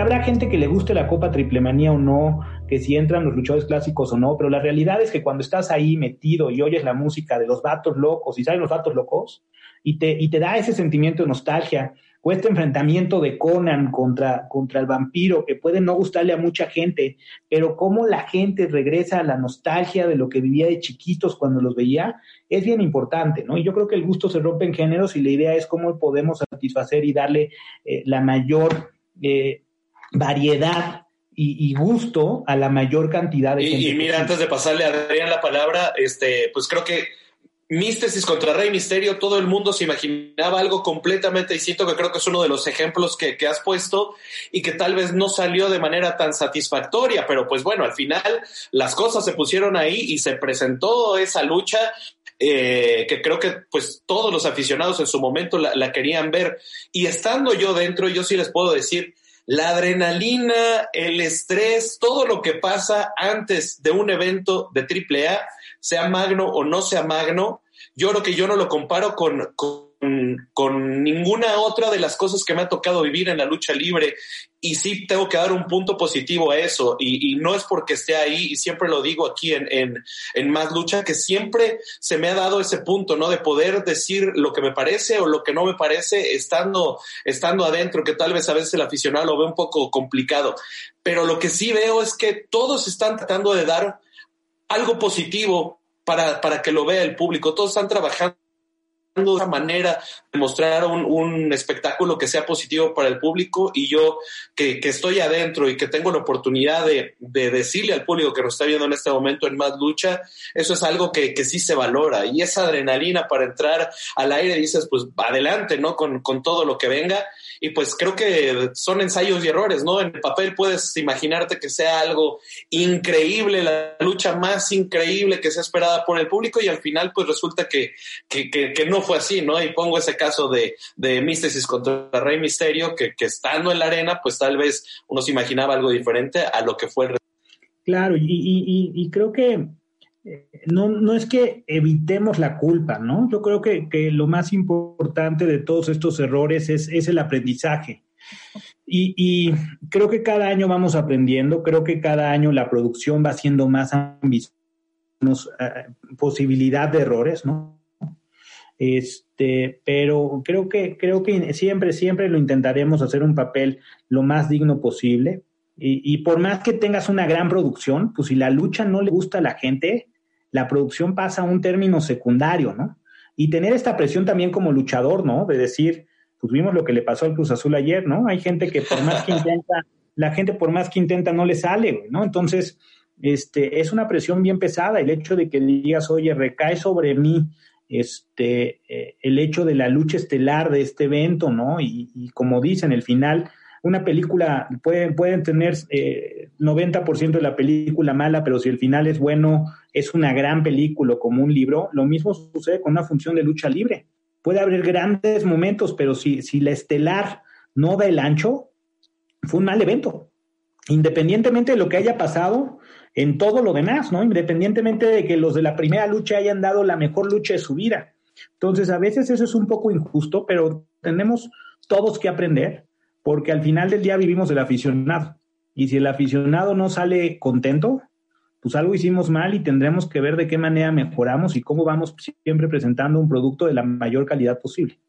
habrá gente que le guste la Copa Triplemanía o no, que si entran los luchadores clásicos o no, pero la realidad es que cuando estás ahí metido y oyes la música de los vatos locos y salen los vatos locos y te, y te da ese sentimiento de nostalgia o este enfrentamiento de Conan contra, contra el vampiro que puede no gustarle a mucha gente, pero cómo la gente regresa a la nostalgia de lo que vivía de chiquitos cuando los veía, es bien importante, ¿no? Y yo creo que el gusto se rompe en géneros y la idea es cómo podemos satisfacer y darle eh, la mayor... Eh, variedad y, gusto a la mayor cantidad de gente. Y, mira, antes de pasarle a Adrián la palabra, este, pues creo que Místesis contra Rey Misterio, todo el mundo se imaginaba algo completamente distinto, que creo que es uno de los ejemplos que, que, has puesto y que tal vez no salió de manera tan satisfactoria, pero pues bueno, al final las cosas se pusieron ahí y se presentó esa lucha eh, que creo que pues todos los aficionados en su momento la, la, querían ver. Y estando yo dentro, yo sí les puedo decir la adrenalina, el estrés, todo lo que pasa antes de un evento de AAA, sea magno o no sea magno, yo creo que yo no lo comparo con, con, ninguna otra de las cosas que me ha tocado vivir en la lucha libre. Y sí tengo que dar un punto positivo a eso. Y, no es porque esté ahí, y siempre lo digo aquí en, en, en, Más Lucha, que siempre se me ha dado ese punto, ¿no? De poder decir lo que me parece o lo que no me parece estando, estando adentro, que tal vez a veces el aficionado lo ve un poco complicado. Pero lo que sí veo es que todos están tratando de dar algo positivo para, para que lo vea el público. Todos están trabajando de manera de mostrar un, espectáculo que sea positivo para el público y yo que, estoy adentro y que tengo la oportunidad de, decirle al público que nos está viendo en este momento en más lucha, eso es algo que, sí se valora y esa adrenalina para entrar al aire dices pues adelante, ¿no? Con, con todo lo que venga y pues creo que son ensayos y errores, ¿no? En el papel puedes imaginarte que sea algo increíble, la lucha más increíble que sea esperada por el público y al final pues resulta que, que, que, no fue así, ¿no? Y pongo ese caso de, de Místesis contra Rey Misterio, que, que estando en la arena pues tal vez uno se imaginaba algo diferente a lo que fue el Claro, y, y, y creo que no, no es que evitemos la culpa, ¿no? Yo creo que, lo más importante de todos estos errores es, el aprendizaje. Y, creo que cada año vamos aprendiendo, creo que cada año la producción va siendo más ambiciosa, eh, posibilidad de errores, ¿no? Este, pero creo que, creo que siempre, siempre lo intentaremos hacer un papel lo más digno posible. Y, y, por más que tengas una gran producción, pues si la lucha no le gusta a la gente, la producción pasa a un término secundario, ¿no? Y tener esta presión también como luchador, ¿no? De decir, pues vimos lo que le pasó al Cruz Azul ayer, ¿no? Hay gente que por más que intenta, la gente por más que intenta no le sale, ¿no? Entonces, este, es una presión bien pesada el hecho de que digas, oye, recae sobre mí este, eh, el hecho de la lucha estelar de este evento, ¿no? Y, y como dicen, el final una película, pueden, pueden tener eh, 90% de la película mala, pero si el final es bueno, es una gran película como un libro, lo mismo sucede con una función de lucha libre. Puede haber grandes momentos, pero si, si la estelar no da el ancho, fue un mal evento. Independientemente de lo que haya pasado en todo lo demás, ¿no? Independientemente de que los de la primera lucha hayan dado la mejor lucha de su vida. Entonces, a veces eso es un poco injusto, pero tenemos todos que aprender porque al final del día vivimos del aficionado. Y si el aficionado no sale contento, pues algo hicimos mal y tendremos que ver de qué manera mejoramos y cómo vamos siempre presentando un producto de la mayor calidad posible.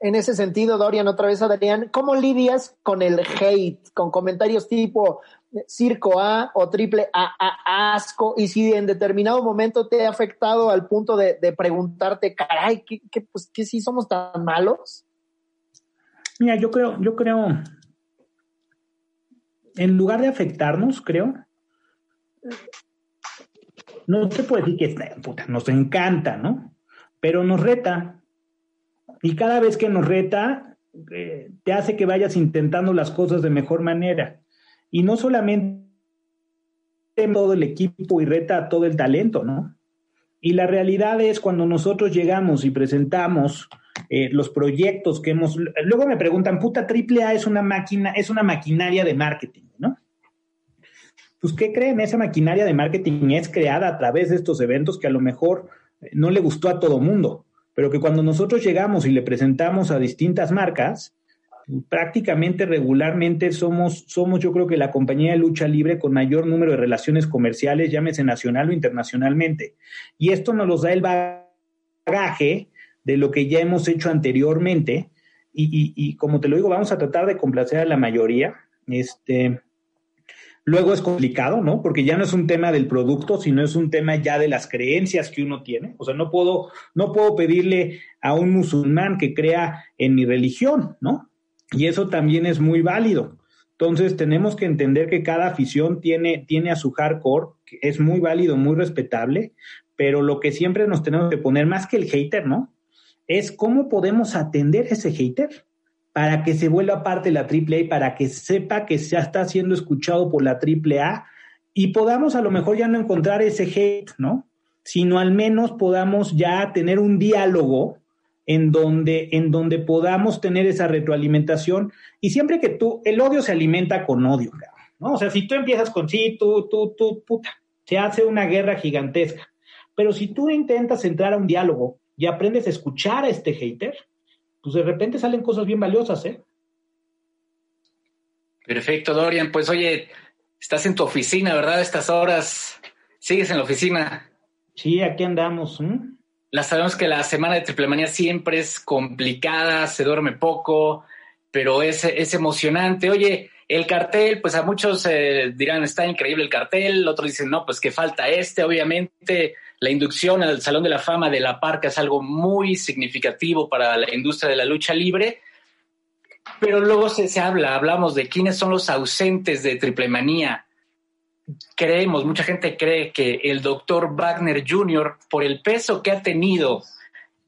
En ese sentido, Dorian, otra vez Adrián, ¿cómo lidias con el hate, con comentarios tipo circo A o triple A, a asco? Y si en determinado momento te ha afectado al punto de, preguntarte, caray, ¿qué, qué, pues, ¿qué si somos tan malos? Mira, yo creo, yo creo, en lugar de afectarnos, creo, no se puede decir que nos encanta, ¿no? Pero nos reta. Y cada vez que nos reta, eh, te hace que vayas intentando las cosas de mejor manera. Y no solamente todo el equipo y reta a todo el talento, ¿no? Y la realidad es cuando nosotros llegamos y presentamos eh, los proyectos que hemos. Luego me preguntan, puta, AAA es una máquina, es una maquinaria de marketing, ¿no? Pues, ¿qué creen? Esa maquinaria de marketing es creada a través de estos eventos que a lo mejor eh, no le gustó a todo mundo, pero que cuando nosotros llegamos y le presentamos a distintas marcas, prácticamente regularmente somos, somos yo creo que la compañía de lucha libre con mayor número de relaciones comerciales, llámese nacional o internacionalmente. Y esto nos los da el bagaje de lo que ya hemos hecho anteriormente. Y, y, como te lo digo, vamos a tratar de complacer a la mayoría. Este, luego es complicado, ¿no? Porque ya no es un tema del producto, sino es un tema ya de las creencias que uno tiene. O sea, no puedo, no puedo pedirle a un musulmán que crea en mi religión, ¿no? Y eso también es muy válido. Entonces tenemos que entender que cada afición tiene, tiene a su hardcore, que es muy válido, muy respetable, pero lo que siempre nos tenemos que poner, más que el hater, ¿no? Es cómo podemos atender ese hater para que se vuelva parte de la AAA, para que sepa que se está siendo escuchado por la AAA y podamos a lo mejor ya no encontrar ese hate, ¿no? Sino al menos podamos ya tener un diálogo en donde, en donde podamos tener esa retroalimentación. Y siempre que tú, el odio se alimenta con odio, ¿no? O sea, si tú empiezas con sí, tú, tú, tú, puta, se hace una guerra gigantesca. Pero si tú intentas entrar a un diálogo y aprendes a escuchar a este hater, pues de repente salen cosas bien valiosas, ¿eh? Perfecto, Dorian. Pues oye, estás en tu oficina, ¿verdad? Estas horas. ¿Sigues en la oficina? Sí, aquí andamos. La sabemos que la semana de Triple Manía siempre es complicada, se duerme poco, pero es, es emocionante. Oye, el cartel, pues a muchos eh, dirán, está increíble el cartel, otros dicen, no, pues que falta este. Obviamente, la inducción al Salón de la Fama de la Parca es algo muy significativo para la industria de la lucha libre. Pero luego se, se habla, hablamos de quiénes son los ausentes de Triple Manía creemos, mucha gente cree que el doctor Wagner Jr., por el peso que ha tenido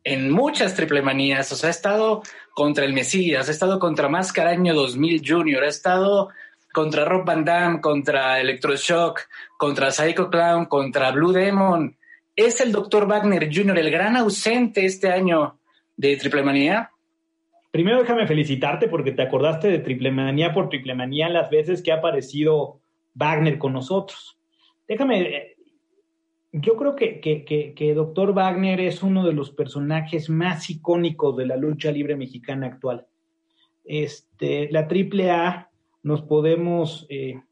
en muchas triplemanías, o sea, ha estado contra el Mesías, ha estado contra Máscara Año 2000 Jr., ha estado contra Rob Van Damme, contra Electroshock, contra Psycho Clown, contra Blue Demon. ¿Es el doctor Wagner Jr. el gran ausente este año de Triplemanía? Primero déjame felicitarte porque te acordaste de Triplemanía por Triplemanía las veces que ha aparecido Wagner con nosotros. Déjame, yo creo que, que, Doctor Wagner es uno de los personajes más icónicos de la lucha libre mexicana actual. Este, la AAA nos podemos eh,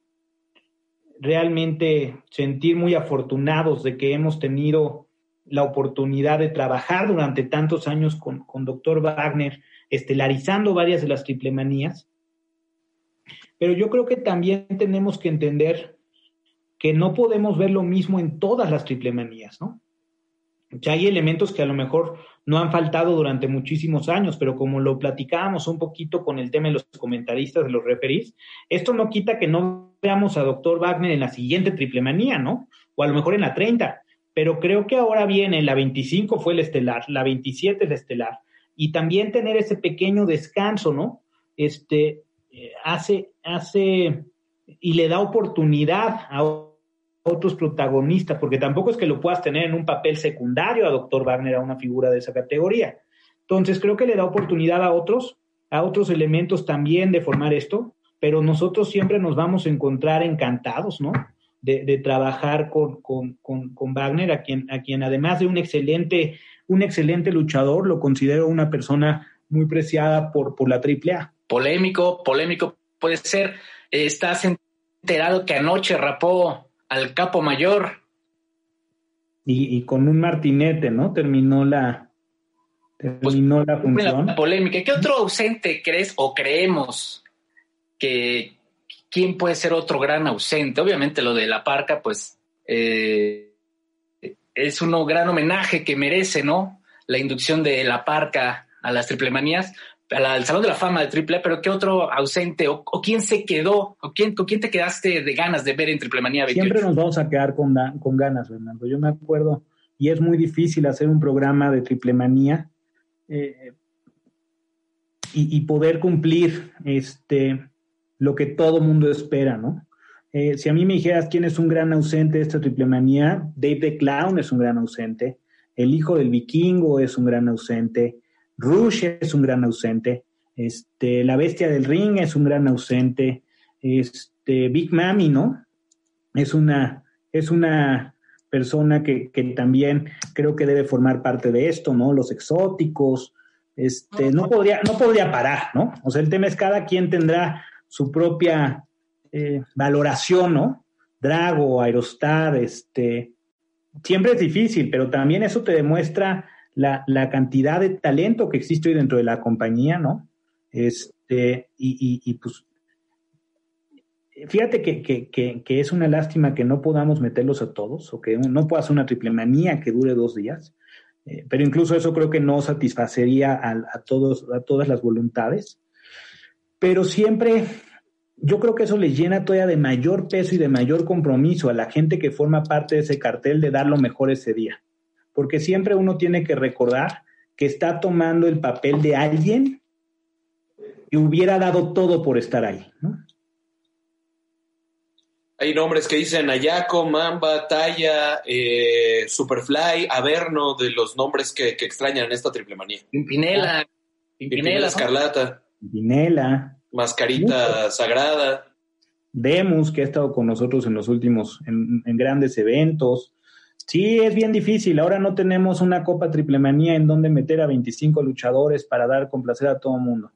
realmente sentir muy afortunados de que hemos tenido la oportunidad de trabajar durante tantos años con, con Doctor Wagner, estelarizando varias de las triplemanías pero yo creo que también tenemos que entender que no podemos ver lo mismo en todas las triplemanías, ¿no? Ya hay elementos que a lo mejor no han faltado durante muchísimos años, pero como lo platicábamos un poquito con el tema de los comentaristas, de los referís, esto no quita que no veamos a Doctor Wagner en la siguiente triplemanía, ¿no? O a lo mejor en la 30, pero creo que ahora viene, la 25 fue el estelar, la 27 es la estelar, y también tener ese pequeño descanso, ¿no? Este, eh, hace, hace y le da oportunidad a otros protagonistas, porque tampoco es que lo puedas tener en un papel secundario a Doctor Wagner, a una figura de esa categoría. Entonces creo que le da oportunidad a otros, a otros elementos también de formar esto, pero nosotros siempre nos vamos a encontrar encantados, ¿no? De, trabajar con, con, con, Wagner, a quien, a quien además de un excelente, un excelente luchador, lo considero una persona muy preciada por, por la AAA polémico, polémico puede ser. estás enterado que anoche rapó al capo mayor. Y, con un martinete, ¿no? Terminó la, terminó la pues, función. polémica. ¿Qué otro ausente crees o creemos que quién puede ser otro gran ausente? Obviamente lo de la parca, pues eh, es un gran homenaje que merece, ¿no? La inducción de la parca a las triplemanías, al Salón de la Fama de Triple, pero ¿qué otro ausente o, quién se quedó o quién, con quién te quedaste de ganas de ver en Triple Manía 28? Siempre nos vamos a quedar con, con ganas, Fernando. Yo me acuerdo, y es muy difícil hacer un programa de Triple Manía, eh, y, poder cumplir este, lo que todo mundo espera, ¿no? Eh, si a mí me dijeras quién es un gran ausente de esta triple manía, Dave the Clown es un gran ausente, el hijo del vikingo es un gran ausente, Rush es un gran ausente, este, la bestia del ring es un gran ausente, este, Big Mami, ¿no? Es una, es una persona que, que, también creo que debe formar parte de esto, ¿no? Los exóticos, este, no podría, no podría parar, ¿no? O sea, el tema es cada quien tendrá su propia eh, valoración, ¿no? Drago, Aerostar, este, siempre es difícil, pero también eso te demuestra la, la cantidad de talento que existe hoy dentro de la compañía, ¿no? Este, y, y, pues, fíjate que, que, que, es una lástima que no podamos meterlos a todos, o que no pueda ser una triple manía que dure dos días, eh, pero incluso eso creo que no satisfacería a, a, todos, a todas las voluntades. Pero siempre yo creo que eso les llena todavía de mayor peso y de mayor compromiso a la gente que forma parte de ese cartel de dar lo mejor ese día. Porque siempre uno tiene que recordar que está tomando el papel de alguien y hubiera dado todo por estar ahí. Hay nombres que dicen Ayako, Mamba, Taya, eh, Superfly, Averno, de los nombres que, extrañan en esta triple manía. Pimpinela. Pimpinela, Escarlata. Pimpinela. Mascarita Sagrada. Demus, que ha estado con nosotros en los últimos, en, grandes eventos. Sí, es bien difícil. Ahora no tenemos una Copa Triple Manía en donde meter a 25 luchadores para dar complacer a todo el mundo.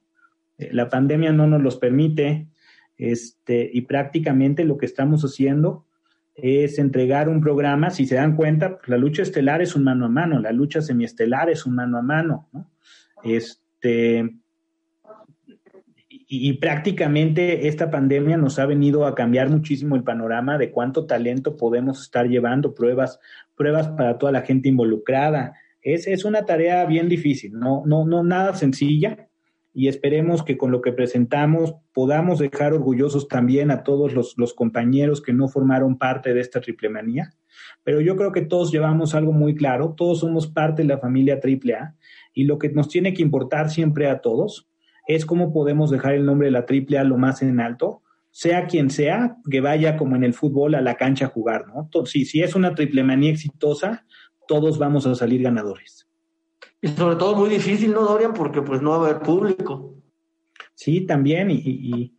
Eh, la pandemia no nos los permite. Este, y prácticamente lo que estamos haciendo es entregar un programa. Si se dan cuenta, pues, la lucha estelar es un mano a mano, la lucha semiestelar es un mano a mano. ¿no? Este, y, prácticamente esta pandemia nos ha venido a cambiar muchísimo el panorama de cuánto talento podemos estar llevando, pruebas, pruebas para toda la gente involucrada. Es, es una tarea bien difícil, no, no, no nada sencilla y esperemos que con lo que presentamos podamos dejar orgullosos también a todos los, los compañeros que no formaron parte de esta triple manía. Pero yo creo que todos llevamos algo muy claro, todos somos parte de la familia triple A y lo que nos tiene que importar siempre a todos es cómo podemos dejar el nombre de la triple A lo más en alto, sea quien sea, que vaya como en el fútbol a la cancha a jugar, ¿no? Si, si es una triple manía exitosa, todos vamos a salir ganadores. Y sobre todo muy difícil, ¿no, Dorian? Porque pues no va a haber público. Sí, también, y,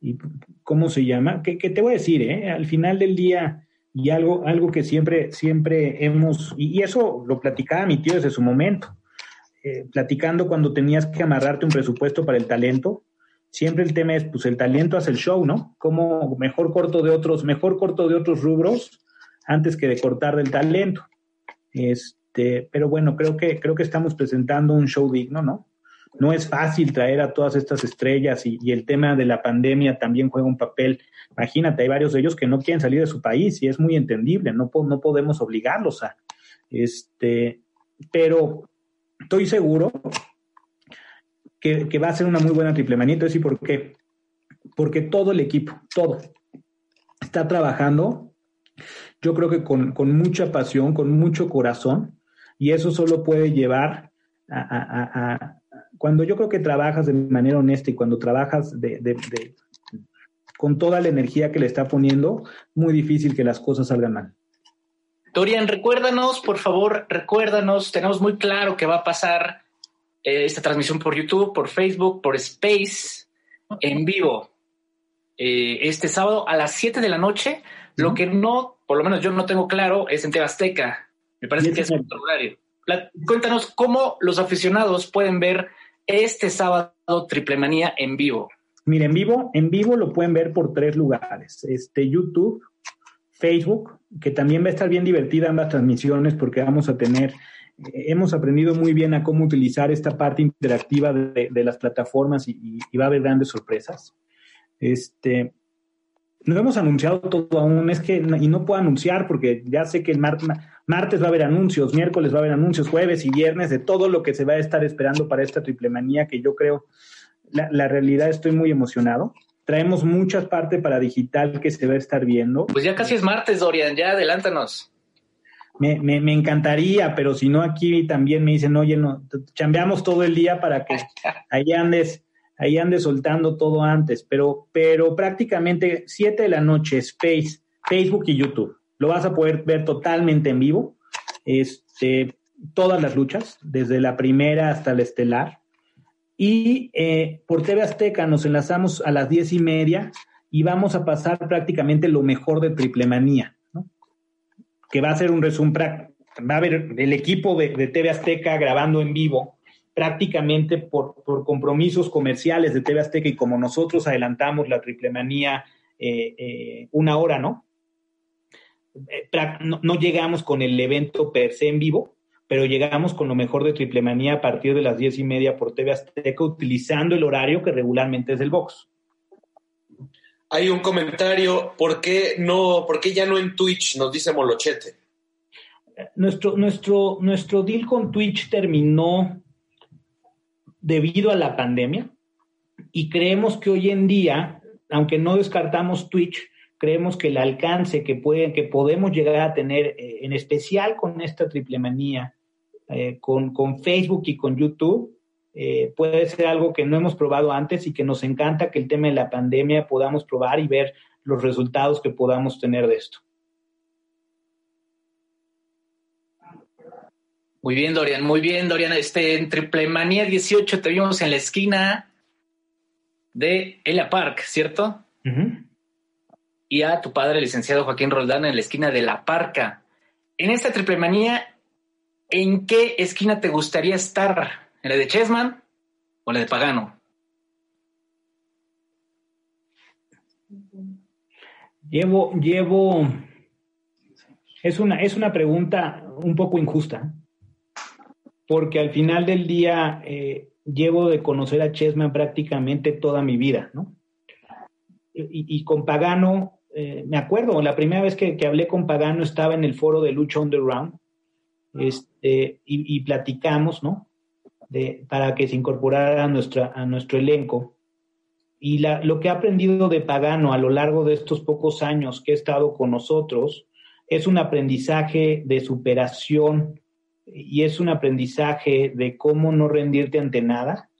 y, ¿cómo se llama? ¿Qué, te voy a decir, eh? Al final del día, y algo, algo que siempre, siempre hemos, y eso lo platicaba mi tío desde su momento, platicando cuando tenías que amarrarte un presupuesto para el talento, siempre el tema es, pues el talento hace el show, ¿no? Como mejor corto de otros, mejor corto de otros rubros antes que de cortar del talento. Este, pero bueno, creo que, creo que estamos presentando un show digno, ¿no? No es fácil traer a todas estas estrellas y, el tema de la pandemia también juega un papel. Imagínate, hay varios de ellos que no quieren salir de su país y es muy entendible, no, no podemos obligarlos a. Este, pero estoy seguro que, va a ser una muy buena triple manía. Entonces, ¿y por qué? Porque todo el equipo, todo, está trabajando, yo creo que con, mucha pasión, con mucho corazón, y eso solo puede llevar a, cuando yo creo que trabajas de manera honesta y cuando trabajas de, con toda la energía que le está poniendo, muy difícil que las cosas salgan mal. Dorian, recuérdanos, por favor, recuérdanos, tenemos muy claro que va a pasar eh, esta transmisión por YouTube, por Facebook, por Space, en vivo, eh, este sábado a las 7 de la noche. Lo que no, por lo menos yo no tengo claro, es en TV Azteca. Me parece que es otro horario. cuéntanos cómo los aficionados pueden ver este sábado Triple Manía en vivo. Mira, en vivo, en vivo lo pueden ver por tres lugares. Este, YouTube, Facebook, que también va a estar bien divertida ambas transmisiones porque vamos a tener, eh, hemos aprendido muy bien a cómo utilizar esta parte interactiva de, las plataformas y, va a haber grandes sorpresas. Este, no hemos anunciado todo aún, es que, y no puedo anunciar porque ya sé que el martes va a haber anuncios, miércoles va a haber anuncios, jueves y viernes de todo lo que se va a estar esperando para esta triple manía que yo creo, la, la realidad estoy muy emocionado. Traemos muchas partes para digital que se va a estar viendo. Pues ya casi es martes, Dorian, ya adelántanos. me, me, me, encantaría, pero si no aquí también me dicen, oye, no, chambeamos todo el día para que ahí andes, ahí andes soltando todo antes, pero, pero prácticamente 7 de la noche, Space, Facebook y YouTube. Lo vas a poder ver totalmente en vivo. Este, todas las luchas, desde la primera hasta la estelar. Y eh, por TV Azteca nos enlazamos a las diez y media y vamos a pasar prácticamente lo mejor de Triple Manía, ¿no? que va a ser un resumen, va a haber el equipo de, de, TV Azteca grabando en vivo, prácticamente por, por, compromisos comerciales de TV Azteca y como nosotros adelantamos la Triple Manía eh, eh, una hora. Eh, ¿no? No llegamos con el evento per se en vivo, pero llegamos con lo mejor de Triple Manía a partir de las diez y media por TV Azteca, utilizando el horario que regularmente es del box. Hay un comentario, ¿por qué, no, ¿por qué ya no en Twitch? Nos dice Molochete. Nuestro, nuestro, nuestro deal con Twitch terminó debido a la pandemia y creemos que hoy en día, aunque no descartamos Twitch, creemos que el alcance que, pueden, que podemos llegar a tener, eh, en especial con esta triple manía, eh, con, con, Facebook y con YouTube, eh, puede ser algo que no hemos probado antes y que nos encanta que el tema de la pandemia podamos probar y ver los resultados que podamos tener de esto. Muy bien, Dorian, muy bien, Dorian. Este, en Triple Manía 18 te vimos en la esquina de Ella Park, ¿cierto? Uh -huh. Y a tu padre, licenciado Joaquín Roldán, en la esquina de La Parca. En esta Triple Manía, ¿en qué esquina te gustaría estar? ¿En la de Chessman o la de Pagano? Llevo, llevo, es una, es una pregunta un poco injusta, porque al final del día eh, llevo de conocer a Chessman prácticamente toda mi vida, ¿no? Y, y con Pagano, eh, me acuerdo, la primera vez que, que, hablé con Pagano estaba en el foro de Lucha Underground, este, y, platicamos, ¿no? Para que se incorporara a, nuestra, a nuestro elenco. Y lo que he aprendido de Pagano a lo largo de estos pocos años que he estado con nosotros es un aprendizaje de superación y es un aprendizaje de cómo no rendirte ante nada.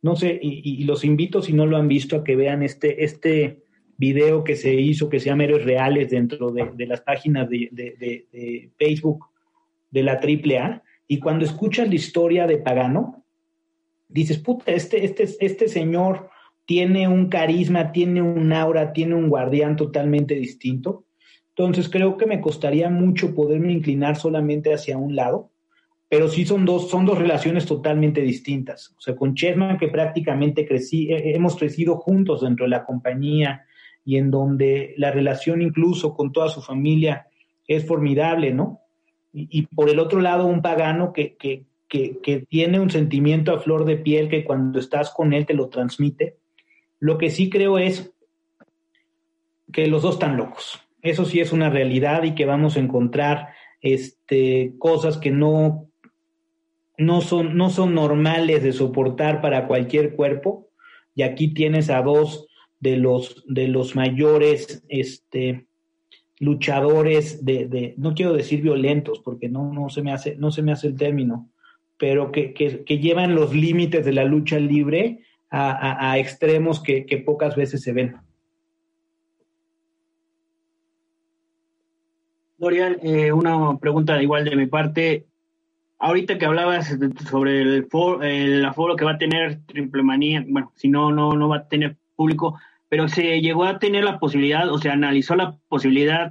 No sé, y, los invito, si no lo han visto, a que vean este, este video que se hizo, que se llama Héroes Reales, dentro de, las páginas de, de, Facebook de la AAA. Y cuando escuchas la historia de Pagano, dices, puta, este, este, este señor tiene un carisma, tiene un aura, tiene un guardián totalmente distinto. Entonces creo que me costaría mucho poderme inclinar solamente hacia un lado, pero sí son dos, son dos relaciones totalmente distintas. O sea, con Chessman, que prácticamente crecí, hemos crecido juntos dentro de la compañía y en donde la relación incluso con toda su familia es formidable, ¿no? Y, por el otro lado, un pagano que, que, que, que tiene un sentimiento a flor de piel que cuando estás con él te lo transmite. Lo que sí creo es que los dos están locos. Eso sí es una realidad y que vamos a encontrar este, cosas que no, no, son, no son normales de soportar para cualquier cuerpo. Y aquí tienes a dos de los, de los mayores este, luchadores de, de, no quiero decir violentos, porque no, no, se, me hace, no se me hace el término, pero que, que, llevan los límites de la lucha libre a, a, extremos que, que, pocas veces se ven. Dorian, eh, una pregunta igual de mi parte. Ahorita que hablabas sobre el, foro, el aforo que va a tener Triple Manía, bueno, si no, no, no va a tener público, pero se llegó a tener la posibilidad, o se analizó la posibilidad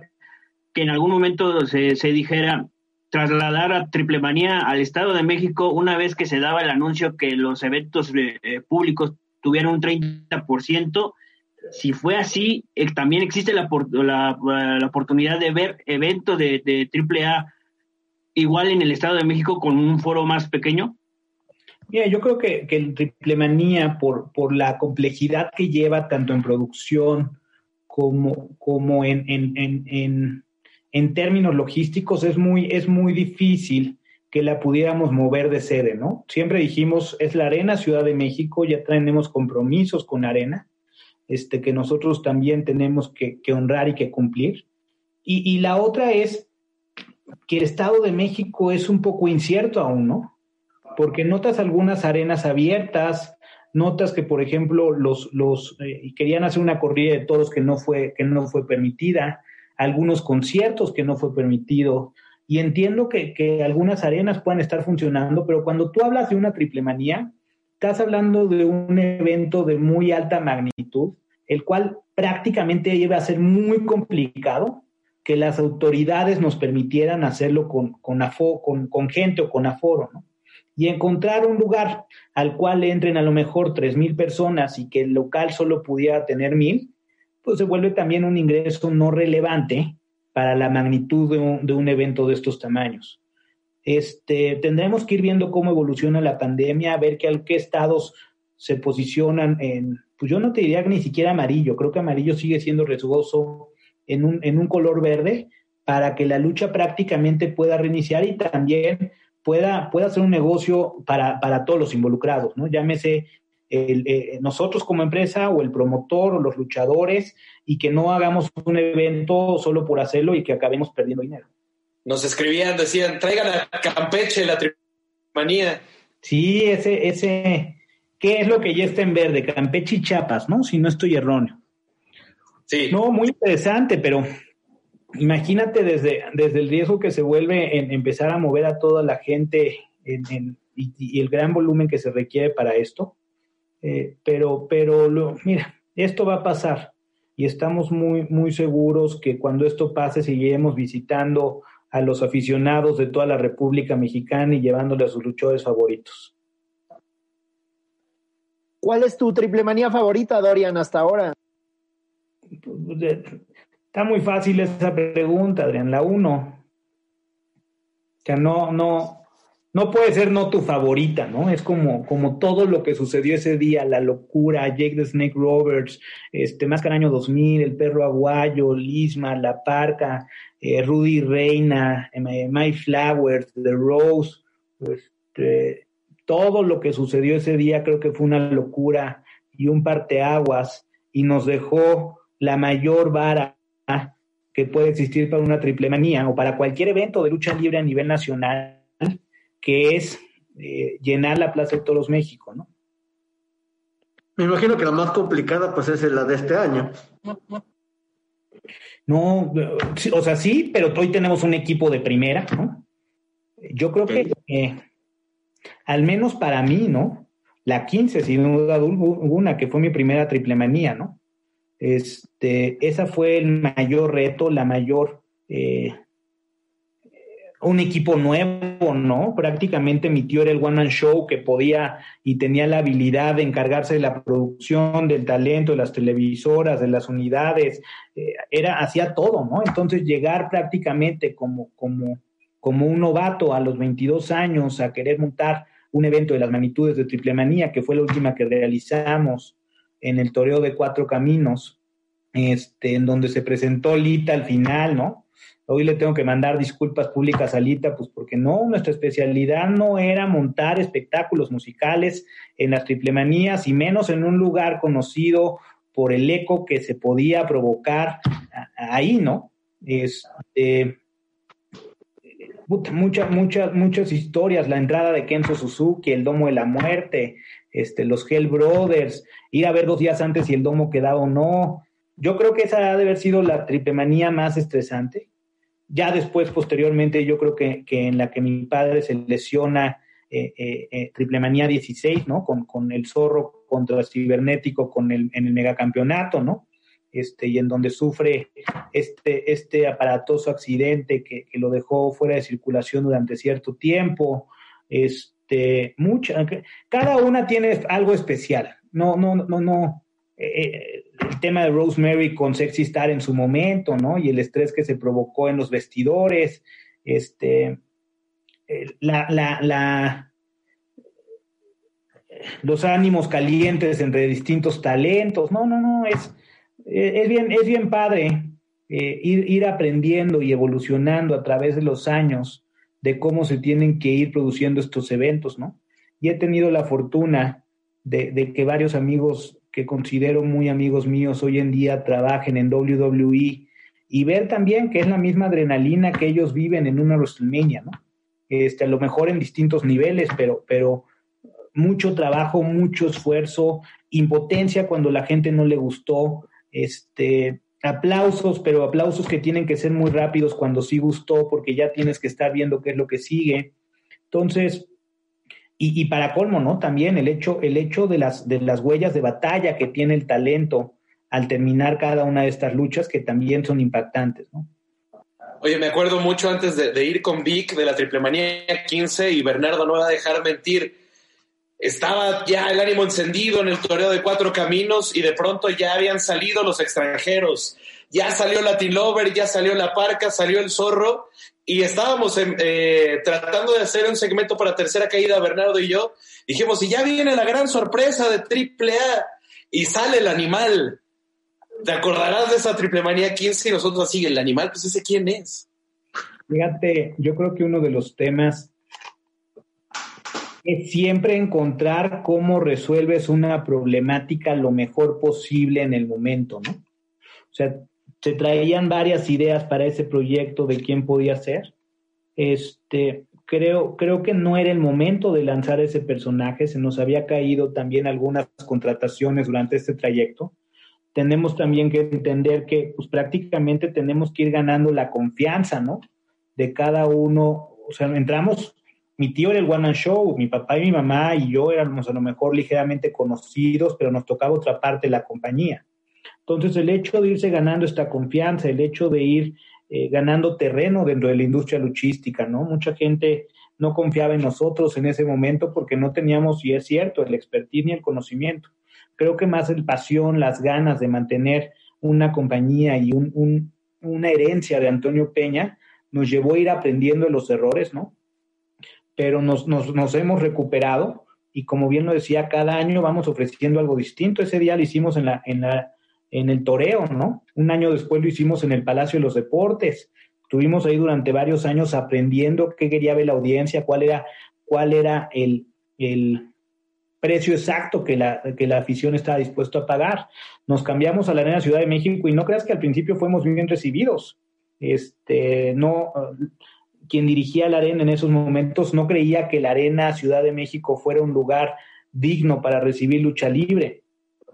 que en algún momento se, se dijera trasladar a Triple Manía al Estado de México una vez que se daba el anuncio que los eventos eh, públicos tuvieran un 30%. Si fue así, eh, también existe la, la, la, oportunidad de ver eventos de, de AAA igual en el Estado de México con un foro más pequeño. Mira, yo creo que, que el Triple Manía, por, por la complejidad que lleva tanto en producción como, como en, en, en, en en términos logísticos es muy, es muy difícil que la pudiéramos mover de sede, ¿no? Siempre dijimos, es la Arena Ciudad de México, ya tenemos compromisos con Arena, este, que nosotros también tenemos que, que honrar y que cumplir. Y, y, la otra es, que el Estado de México es un poco incierto aún, ¿no? Porque notas algunas arenas abiertas, notas que, por ejemplo, los, los eh, querían hacer una corrida de toros que no fue, que no fue permitida, algunos conciertos que no fue permitido, y entiendo que, que algunas arenas puedan estar funcionando, pero cuando tú hablas de una triple manía, estás hablando de un evento de muy alta magnitud, el cual prácticamente iba a ser muy complicado que las autoridades nos permitieran hacerlo con, con, con, con gente o con aforo, ¿no? Y encontrar un lugar al cual entren a lo mejor tres mil personas y que el local solo pudiera tener mil, pues se vuelve también un ingreso no relevante para la magnitud de un, de un evento de estos tamaños. Este, tendremos que ir viendo cómo evoluciona la pandemia, a ver qué, qué estados se posicionan en, pues yo no te diría ni siquiera amarillo, creo que amarillo sigue siendo riesgoso en un, en un color verde para que la lucha prácticamente pueda reiniciar y también pueda, pueda ser un negocio para, para todos los involucrados, ¿no? Llámese el, eh, nosotros como empresa o el promotor o los luchadores y que no hagamos un evento solo por hacerlo y que acabemos perdiendo dinero. Nos escribían, decían, traigan a Campeche la trimanía. Sí, ese, ese, ¿qué es lo que ya está en verde? Campeche y Chiapas, ¿no? Si no estoy erróneo. Sí. No, muy interesante, pero imagínate desde, desde el riesgo que se vuelve en empezar a mover a toda la gente en, y, el gran volumen que se requiere para esto. Eh, pero, pero lo, mira, esto va a pasar y estamos muy, muy seguros que cuando esto pase seguiremos visitando a los aficionados de toda la República Mexicana y llevándole a sus luchadores favoritos. ¿Cuál es tu triple manía favorita, Dorian, hasta ahora? Está muy fácil esa pregunta, Adrián. La uno. O sea, no, no, no puede ser no tu favorita, ¿no? Es como, como todo lo que sucedió ese día, la locura, Jake the Snake Roberts, este, Máscara Año 2000, El Perro Aguayo, Lisma, La Parca, eh, Rudy Reina, eh, My Flowers, The Rose, este, todo lo que sucedió ese día creo que fue una locura y un parteaguas y nos dejó la mayor vara que puede existir para una triple manía o para cualquier evento de lucha libre a nivel nacional, que es eh, llenar la Plaza de Toros México, ¿no? Me imagino que la más complicada pues es la de este año. No, o sea, sí, pero hoy tenemos un equipo de primera, ¿no? Yo creo que eh, al menos para mí, ¿no? La 15, sin duda alguna, que fue mi primera triple manía, ¿no? Este, esa fue el mayor reto, la mayor, eh, un equipo nuevo, ¿no? Prácticamente mi tío era el one man show que podía y tenía la habilidad de encargarse de la producción, del talento, de las televisoras, de las unidades, eh, era, hacía todo, ¿no? Entonces llegar prácticamente como, como, como un novato a los 22 años a querer montar un evento de las magnitudes de Triple Manía, que fue la última que realizamos, en el toreo de cuatro caminos, este, en donde se presentó Lita al final, ¿no? Hoy le tengo que mandar disculpas públicas a Lita, pues porque no, nuestra especialidad no era montar espectáculos musicales en las triplemanías y menos en un lugar conocido por el eco que se podía provocar ahí, ¿no? Este, muchas, muchas, muchas historias, la entrada de Kenzo Suzuki, el Domo de la Muerte, este, los Hell Brothers, ir a ver dos días antes si el domo quedaba o no. Yo creo que esa ha de haber sido la tripemanía más estresante. Ya después, posteriormente, yo creo que, en la que mi padre se lesiona eh, eh, eh triplemanía 16, ¿no? Con, con el zorro contra cibernético con el, en el megacampeonato, ¿no? Este, y en donde sufre este, este aparatoso accidente que, que lo dejó fuera de circulación durante cierto tiempo. Es, este, mucha, cada una tiene algo especial. No, no, no, no. Eh, eh, el tema de Rosemary con Sexy Star en su momento, ¿no? Y el estrés que se provocó en los vestidores, este, la, la, la, los ánimos calientes entre distintos talentos. No, no, no, es, es, bien, es bien padre eh, ir aprendiendo y evolucionando a través de los años de cómo se tienen que ir produciendo estos eventos, ¿no? Y he tenido la fortuna de, que varios amigos que considero muy amigos míos hoy en día trabajen en WWE y ver también que es la misma adrenalina que ellos viven en una WrestleMania, ¿no? Este, a lo mejor en distintos niveles, pero, pero mucho trabajo, mucho esfuerzo, impotencia cuando la gente no le gustó, este, aplausos, pero aplausos que tienen que ser muy rápidos cuando sí gustó, porque ya tienes que estar viendo qué es lo que sigue. Entonces, y, y, para colmo, ¿no? También el hecho, el hecho de las, de las huellas de batalla que tiene el talento al terminar cada una de estas luchas, que también son impactantes, ¿no? Oye, me acuerdo mucho antes de, de ir con Vic de la Triple Manía 15 y Bernardo no va a dejar mentir estaba ya el ánimo encendido en el toreo de cuatro caminos y de pronto ya habían salido los extranjeros. Ya salió Latin Lover, ya salió La Parca, salió El Zorro y estábamos eh, tratando de hacer un segmento para Tercera Caída, Bernardo y yo. Dijimos, y ya viene la gran sorpresa de Triple A y sale el animal. ¿Te acordarás de esa Triple Manía 15 y nosotros así, el animal, pues ese quién es? Fíjate, yo creo que uno de los temas es siempre encontrar cómo resuelves una problemática lo mejor posible en el momento, ¿no? O sea, se traían varias ideas para ese proyecto de quién podía ser. Este, creo, creo que no era el momento de lanzar ese personaje, se nos había caído también algunas contrataciones durante este trayecto. Tenemos también que entender que pues prácticamente tenemos que ir ganando la confianza, ¿no? De cada uno, o sea, entramos mi tío era el One Man Show, mi papá y mi mamá y yo éramos a lo mejor ligeramente conocidos, pero nos tocaba otra parte de la compañía. Entonces, el hecho de irse ganando esta confianza, el hecho de ir eh, ganando terreno dentro de la industria luchística, ¿no? Mucha gente no confiaba en nosotros en ese momento porque no teníamos, y es cierto, el expertise ni el conocimiento. Creo que más el pasión, las ganas de mantener una compañía y un, una herencia de Antonio Peña nos llevó a ir aprendiendo de los errores, ¿no? Pero nos, nos, nos hemos recuperado y como bien lo decía, cada año vamos ofreciendo algo distinto. Ese día lo hicimos en, la, en, la, en el toreo, ¿no? Un año después lo hicimos en el Palacio de los Deportes. Estuvimos ahí durante varios años aprendiendo qué quería ver la audiencia, cuál era, cuál era el, el precio exacto que la, que la afición estaba dispuesto a pagar. Nos cambiamos a la Arena Ciudad de México y no creas que al principio fuimos bien recibidos. Este, no, quien dirigía la arena en esos momentos no creía que la arena Ciudad de México fuera un lugar digno para recibir lucha libre.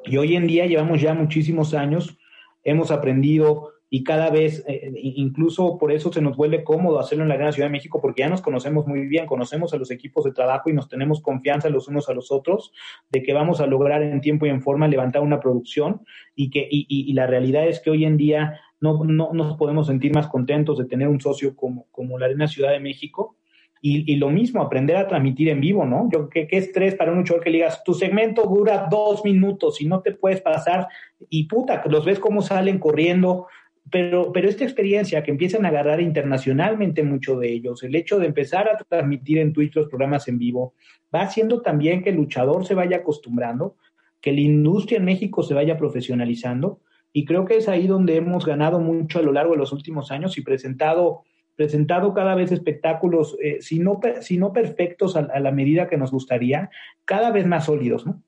Y hoy en día llevamos ya muchísimos años, hemos aprendido y cada vez, eh, incluso por eso se nos vuelve cómodo hacerlo en la Arena Ciudad de México, porque ya nos conocemos muy bien, conocemos a los equipos de trabajo y nos tenemos confianza los unos a los otros de que vamos a lograr en tiempo y en forma levantar una producción y que y, y la realidad es que hoy en día no, no nos podemos sentir más contentos de tener un socio como, como la Arena Ciudad de México. Y, y, lo mismo, aprender a transmitir en vivo, ¿no? Yo, ¿qué, qué estrés para un luchador que digas, tu segmento dura dos minutos y no te puedes pasar, y puta, que los ves cómo salen corriendo, pero, pero esta experiencia que empiezan a agarrar internacionalmente mucho de ellos, el hecho de empezar a transmitir en Twitch los programas en vivo, va haciendo también que el luchador se vaya acostumbrando, que la industria en México se vaya profesionalizando y creo que es ahí donde hemos ganado mucho a lo largo de los últimos años y presentado, presentado cada vez espectáculos, eh, si, no, si no perfectos a, la medida que nos gustaría, cada vez más sólidos, ¿no?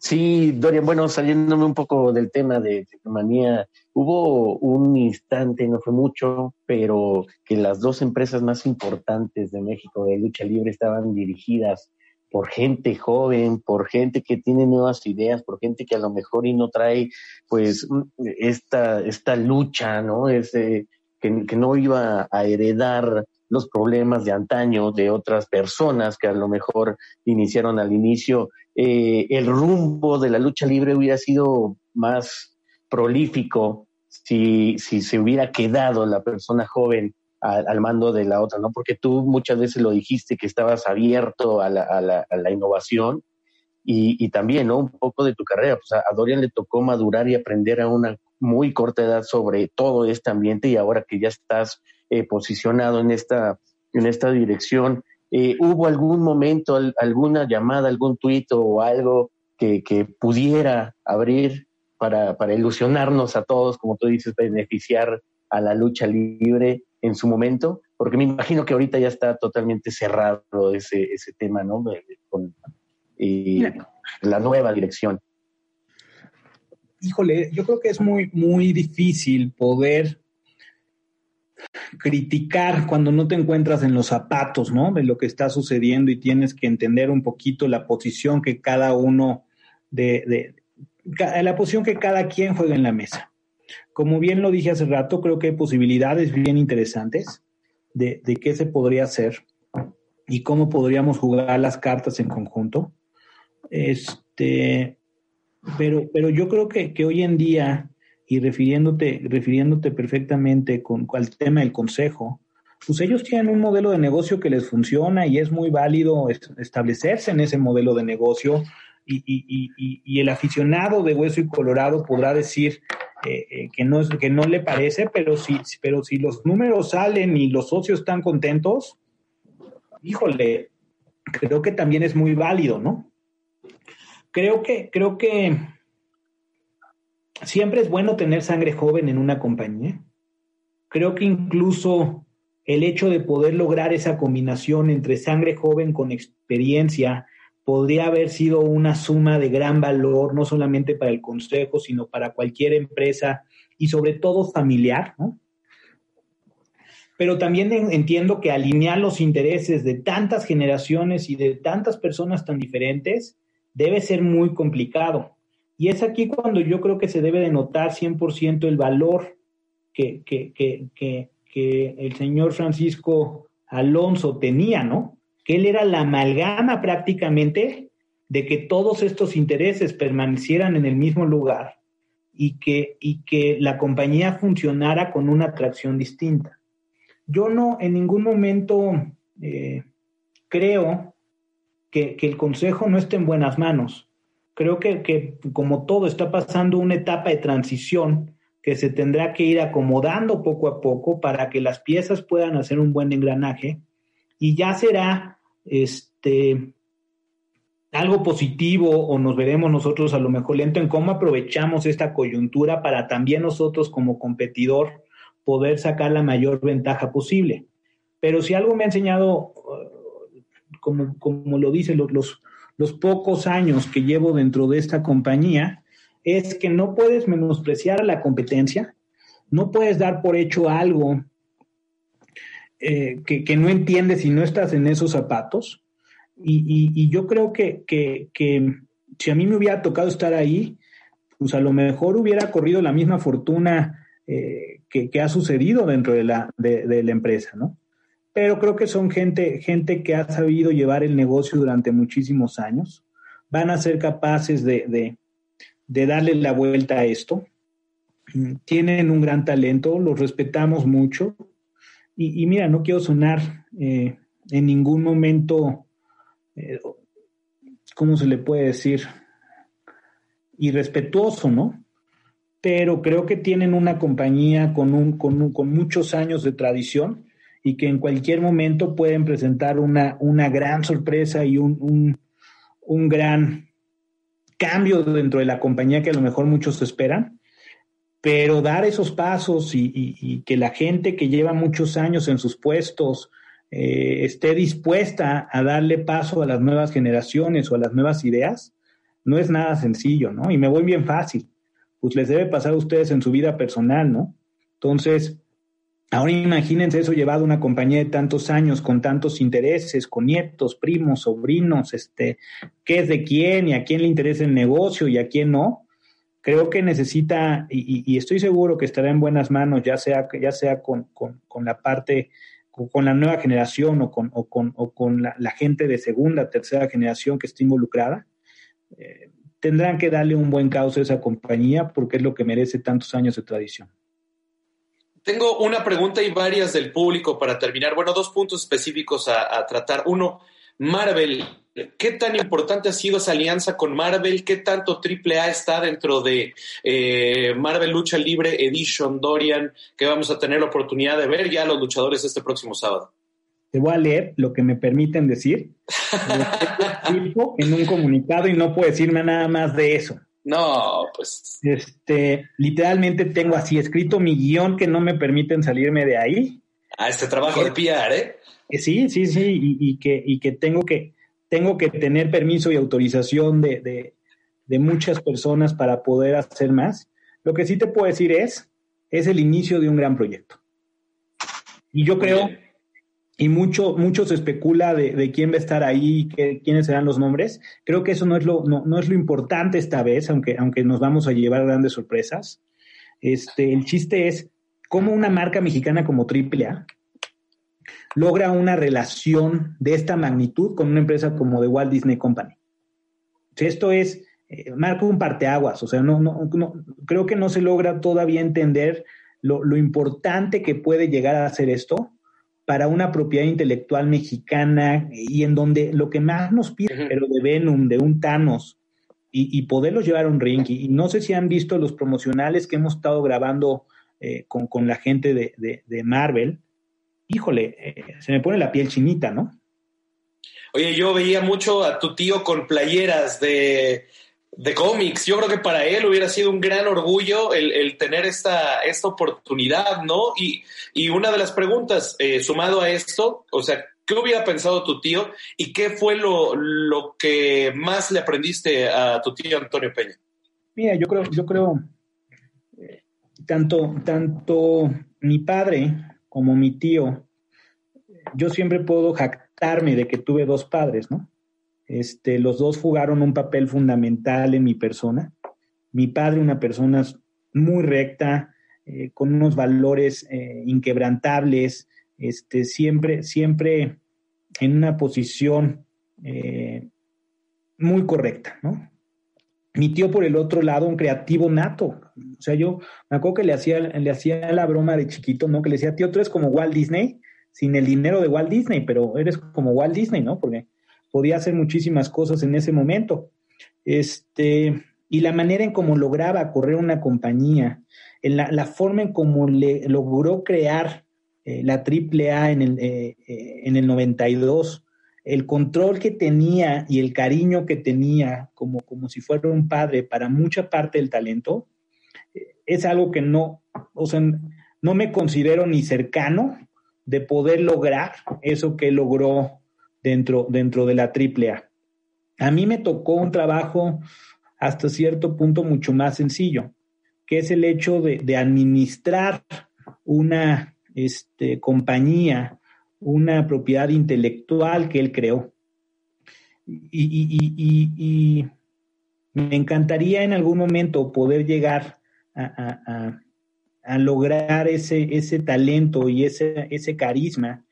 Sí, Dorian, bueno, saliéndome un poco del tema de manía, hubo un instante, no fue mucho, pero que las dos empresas más importantes de México de lucha libre estaban dirigidas por gente joven, por gente que tiene nuevas ideas, por gente que a lo mejor y no trae pues esta, esta lucha, ¿no? Ese, que, que no iba a heredar los problemas de antaño de otras personas que a lo mejor iniciaron al inicio. Eh, el rumbo de la lucha libre hubiera sido más prolífico si, si se hubiera quedado la persona joven al, mando de la otra, ¿no? Porque tú muchas veces lo dijiste que estabas abierto a la, a la, a la innovación y, y, también, ¿no? Un poco de tu carrera. Pues a, a, Dorian le tocó madurar y aprender a una muy corta edad sobre todo este ambiente y ahora que ya estás eh, posicionado en esta, en esta dirección, eh, ¿hubo algún momento, al, alguna llamada, algún tuit o algo que, que pudiera abrir para, para ilusionarnos a todos, como tú dices, beneficiar a la lucha libre en su momento, porque me imagino que ahorita ya está totalmente cerrado ese, ese tema, ¿no? Con eh, la nueva dirección. híjole, yo creo que es muy, muy difícil poder criticar cuando no te encuentras en los zapatos, ¿no? De lo que está sucediendo y tienes que entender un poquito la posición que cada uno de, de la posición que cada quien juega en la mesa. Como bien lo dije hace rato, creo que hay posibilidades bien interesantes de, de qué se podría hacer y cómo podríamos jugar las cartas en conjunto. Este, pero, pero yo creo que, que hoy en día y refiriéndote, refiriéndote perfectamente con, al tema del consejo, pues ellos tienen un modelo de negocio que les funciona y es muy válido establecerse en ese modelo de negocio y, y, y el aficionado de Hueso y Colorado podrá decir eh, eh, que, no, que no le parece, pero si, pero si los números salen y los socios están contentos, híjole, creo que también es muy válido, ¿no? Creo que, creo que siempre es bueno tener sangre joven en una compañía. Creo que incluso el hecho de poder lograr esa combinación entre sangre joven con experiencia podría haber sido una suma de gran valor, no solamente para el consejo, sino para cualquier empresa y sobre todo familiar, ¿no? Pero también entiendo que alinear los intereses de tantas generaciones y de tantas personas tan diferentes debe ser muy complicado. Y es aquí cuando yo creo que se debe de notar 100% el valor que, que, que, que, el señor Francisco Alonso tenía, ¿no? Que él era la amalgama prácticamente de que todos estos intereses permanecieran en el mismo lugar y que, y que la compañía funcionara con una atracción distinta. Yo no en ningún momento eh, creo que, que el Consejo no esté en buenas manos creo que, como todo está pasando una etapa de transición que se tendrá que ir acomodando poco a poco para que las piezas puedan hacer un buen engranaje y ya será este algo positivo o nos veremos nosotros a lo mejor lento en cómo aprovechamos esta coyuntura para también nosotros como competidor poder sacar la mayor ventaja posible. Pero si algo me ha enseñado, como, como lo dicen los, los, los pocos años que llevo dentro de esta compañía es que no puedes menospreciar a la competencia, no puedes dar por hecho algo eh, que, no entiendes si no estás en esos zapatos. Y, yo creo que, si a mí me hubiera tocado estar ahí, pues a lo mejor hubiera corrido la misma fortuna eh, que, ha sucedido dentro de la, de empresa, ¿no? pero creo que son gente, gente que ha sabido llevar el negocio durante muchísimos años. Van a ser capaces de, darle la vuelta a esto. Tienen un gran talento, los respetamos mucho. Y, mira, no quiero sonar eh, en ningún momento, eh, ¿cómo se le puede decir? Irrespetuoso, ¿no? Pero creo que tienen una compañía con, un, con, con muchos años de tradición y que en cualquier momento pueden presentar una, una gran sorpresa y un, un, gran cambio dentro de la compañía que a lo mejor muchos esperan, pero dar esos pasos y, que la gente que lleva muchos años en sus puestos eh, esté dispuesta a darle paso a las nuevas generaciones o a las nuevas ideas, no es nada sencillo, ¿no? Y me voy bien fácil, pues les debe pasar a ustedes en su vida personal, ¿no? Entonces, Ahora imagínense eso llevado a una compañía de tantos años, con tantos intereses, con nietos, primos, sobrinos, este, qué es de quién y a quién le interesa el negocio y a quién no. Creo que necesita, y, estoy seguro que estará en buenas manos, ya sea, ya sea con, la parte, con, la nueva generación o con, o con, o con la, gente de segunda, tercera generación que esté involucrada. Eh, tendrán que darle un buen cauce a esa compañía porque es lo que merece tantos años de tradición. Tengo una pregunta y varias del público para terminar. Bueno, dos puntos específicos a, tratar. Uno, Marvel. ¿Qué tan importante ha sido esa alianza con Marvel? ¿Qué tanto AAA está dentro de eh, Marvel Lucha Libre Edition Dorian que vamos a tener la oportunidad de ver ya los luchadores este próximo sábado? Te voy a leer lo que me permiten decir en un comunicado y no puedo decirme nada más de eso. No, pues. Este, literalmente tengo así escrito mi guion que no me permiten salirme de ahí. Ah, este trabajo de PR, ¿eh? Sí, sí, sí, y, que, y que tengo que tengo que tener permiso y autorización de, de muchas personas para poder hacer más. Lo que sí te puedo decir es, es el inicio de un gran proyecto. Y yo creo, y mucho, mucho se especula de, quién va a estar ahí, que, quiénes serán los nombres. Creo que eso no es lo, no, no es lo importante esta vez, aunque, aunque nos vamos a llevar grandes sorpresas. Este, el chiste es cómo una marca mexicana como AAA logra una relación de esta magnitud con una empresa como The Walt Disney Company. Esto es, eh, marca un parteaguas, o sea, no, no, creo que no se logra todavía entender lo, lo, importante que puede llegar a ser esto para una propiedad intelectual mexicana y en donde lo que más nos pide, pero de Venom, de un Thanos, y, y poderlos llevar a un ring. Y, no sé si han visto los promocionales que hemos estado grabando eh, con, con, la gente de, de, de Marvel. Híjole, eh, se me pone la piel chinita, ¿no? Oye, yo veía mucho a tu tío con playeras de, de cómics. Yo creo que para él hubiera sido un gran orgullo el, el tener esta, esta oportunidad, ¿no? Y, y una de las preguntas, eh, sumado a esto, o sea, ¿qué hubiera pensado tu tío y qué fue lo, lo que más le aprendiste a tu tío Antonio Peña? Mira, yo creo, yo creo, eh, tanto, tanto mi padre como mi tío, yo siempre puedo jactarme de que tuve dos padres, ¿no? Este, los dos jugaron un papel fundamental en mi persona. Mi padre, una persona muy recta, eh, con unos valores eh, inquebrantables, este, siempre, siempre en una posición eh, muy correcta, ¿no? Mi tío, por el otro lado, un creativo nato. O sea, yo me acuerdo que le hacía, le hacía la broma de chiquito, ¿no? Que le decía, tío, tú eres como Walt Disney, sin el dinero de Walt Disney, pero eres como Walt Disney, ¿no? Porque podía hacer muchísimas cosas en ese momento. Este, y la manera en cómo lograba correr una compañía, en la, forma en cómo le logró crear eh, la AAA en el, eh, eh, en el 92, el control que tenía y el cariño que tenía como, como si fuera un padre para mucha parte del talento, eh, es algo que no, o sea, no me considero ni cercano de poder lograr eso que logró dentro, dentro de la AAA. A mí me tocó un trabajo hasta cierto punto mucho más sencillo, que es el hecho de, de administrar una este, compañía, una propiedad intelectual que él creó. Y, me encantaría en algún momento poder llegar a, lograr ese, ese talento y ese, ese carisma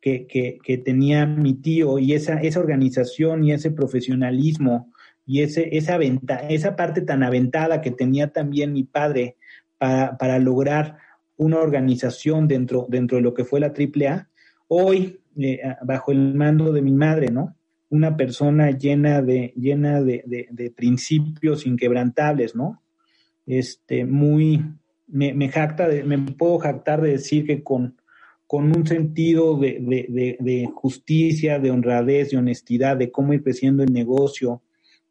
que, que, que, tenía mi tío y esa, esa organización y ese profesionalismo y ese, esa, venta, esa parte tan aventada que tenía también mi padre para, para lograr una organización dentro, dentro de lo que fue la AAA, hoy, eh, bajo el mando de mi madre, ¿no? Una persona llena de, llena de, de, principios inquebrantables, ¿no? Este, muy, me, me jacta, de, me puedo jactar de decir que con, con un sentido de, de, de, justicia, de honradez, de honestidad, de cómo ir creciendo el negocio,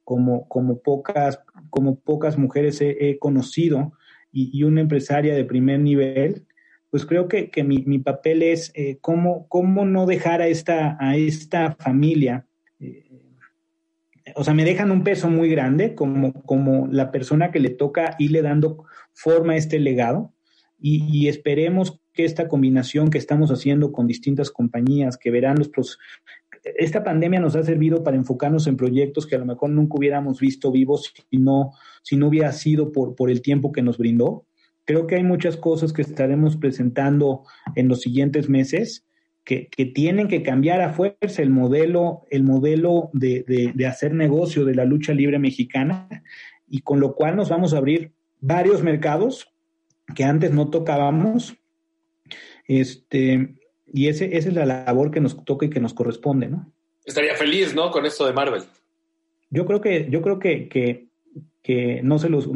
como, como, pocas, como pocas mujeres he, he conocido, y, y, una empresaria de primer nivel, pues creo que, que mi, mi, papel es eh, cómo, cómo no dejar a esta, a esta familia. Eh, o sea, me dejan un peso muy grande como, como la persona que le toca irle dando forma a este legado y, y esperemos que esta combinación que estamos haciendo con distintas compañías que verán los esta pandemia nos ha servido para enfocarnos en proyectos que a lo mejor nunca hubiéramos visto vivos si no, si no hubiera sido por, por el tiempo que nos brindó. Creo que hay muchas cosas que estaremos presentando en los siguientes meses que, que tienen que cambiar a fuerza el modelo, el modelo de, de, de hacer negocio de la lucha libre mexicana y con lo cual nos vamos a abrir varios mercados que antes no tocábamos. Este, y ese, esa es la labor que nos toca y que nos corresponde, ¿no? Estaría feliz, ¿no? Con esto de Marvel. Yo creo que, yo creo que, que, que no se los.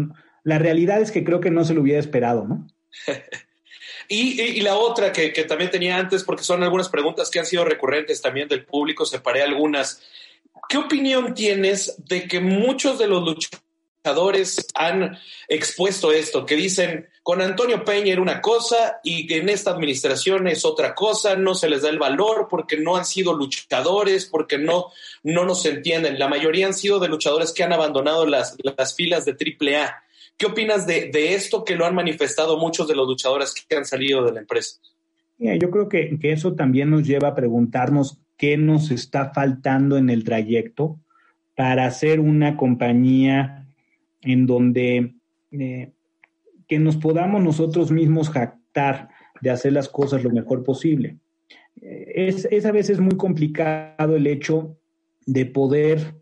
La realidad es que creo que no se lo hubiera esperado, ¿no? y, y, la otra que, que, también tenía antes, porque son algunas preguntas que han sido recurrentes también del público, separé algunas. ¿Qué opinión tienes de que muchos de los luchadores han expuesto esto, que dicen, con Antonio Peña era una cosa y que en esta administración es otra cosa, no se les da el valor porque no han sido luchadores, porque no, no nos entienden. La mayoría han sido de luchadores que han abandonado las, las filas de AAA. ¿Qué opinas de, de, esto que lo han manifestado muchos de los luchadores que han salido de la empresa? Yo creo que, que eso también nos lleva a preguntarnos qué nos está faltando en el trayecto para hacer una compañía en donde eh, que nos podamos nosotros mismos jactar de hacer las cosas lo mejor posible. Eh, es, a veces muy complicado el hecho de poder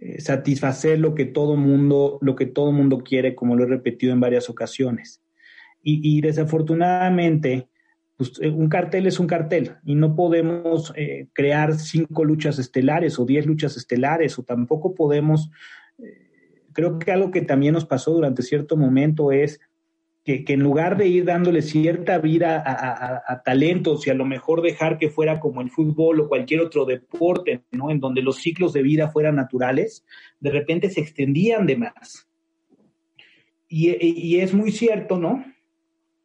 eh, satisfacer lo que todo mundo, lo que todo mundo quiere, como lo he repetido en varias ocasiones. Y, y desafortunadamente, pues, eh, un cartel es un cartel y no podemos eh, crear cinco luchas estelares o diez luchas estelares o tampoco podemos, creo que algo que también nos pasó durante cierto momento es que, que en lugar de ir dándole cierta vida a, a, a, talentos y a lo mejor dejar que fuera como el fútbol o cualquier otro deporte, ¿no? En donde los ciclos de vida fueran naturales, de repente se extendían de más. Y, y es muy cierto, ¿no?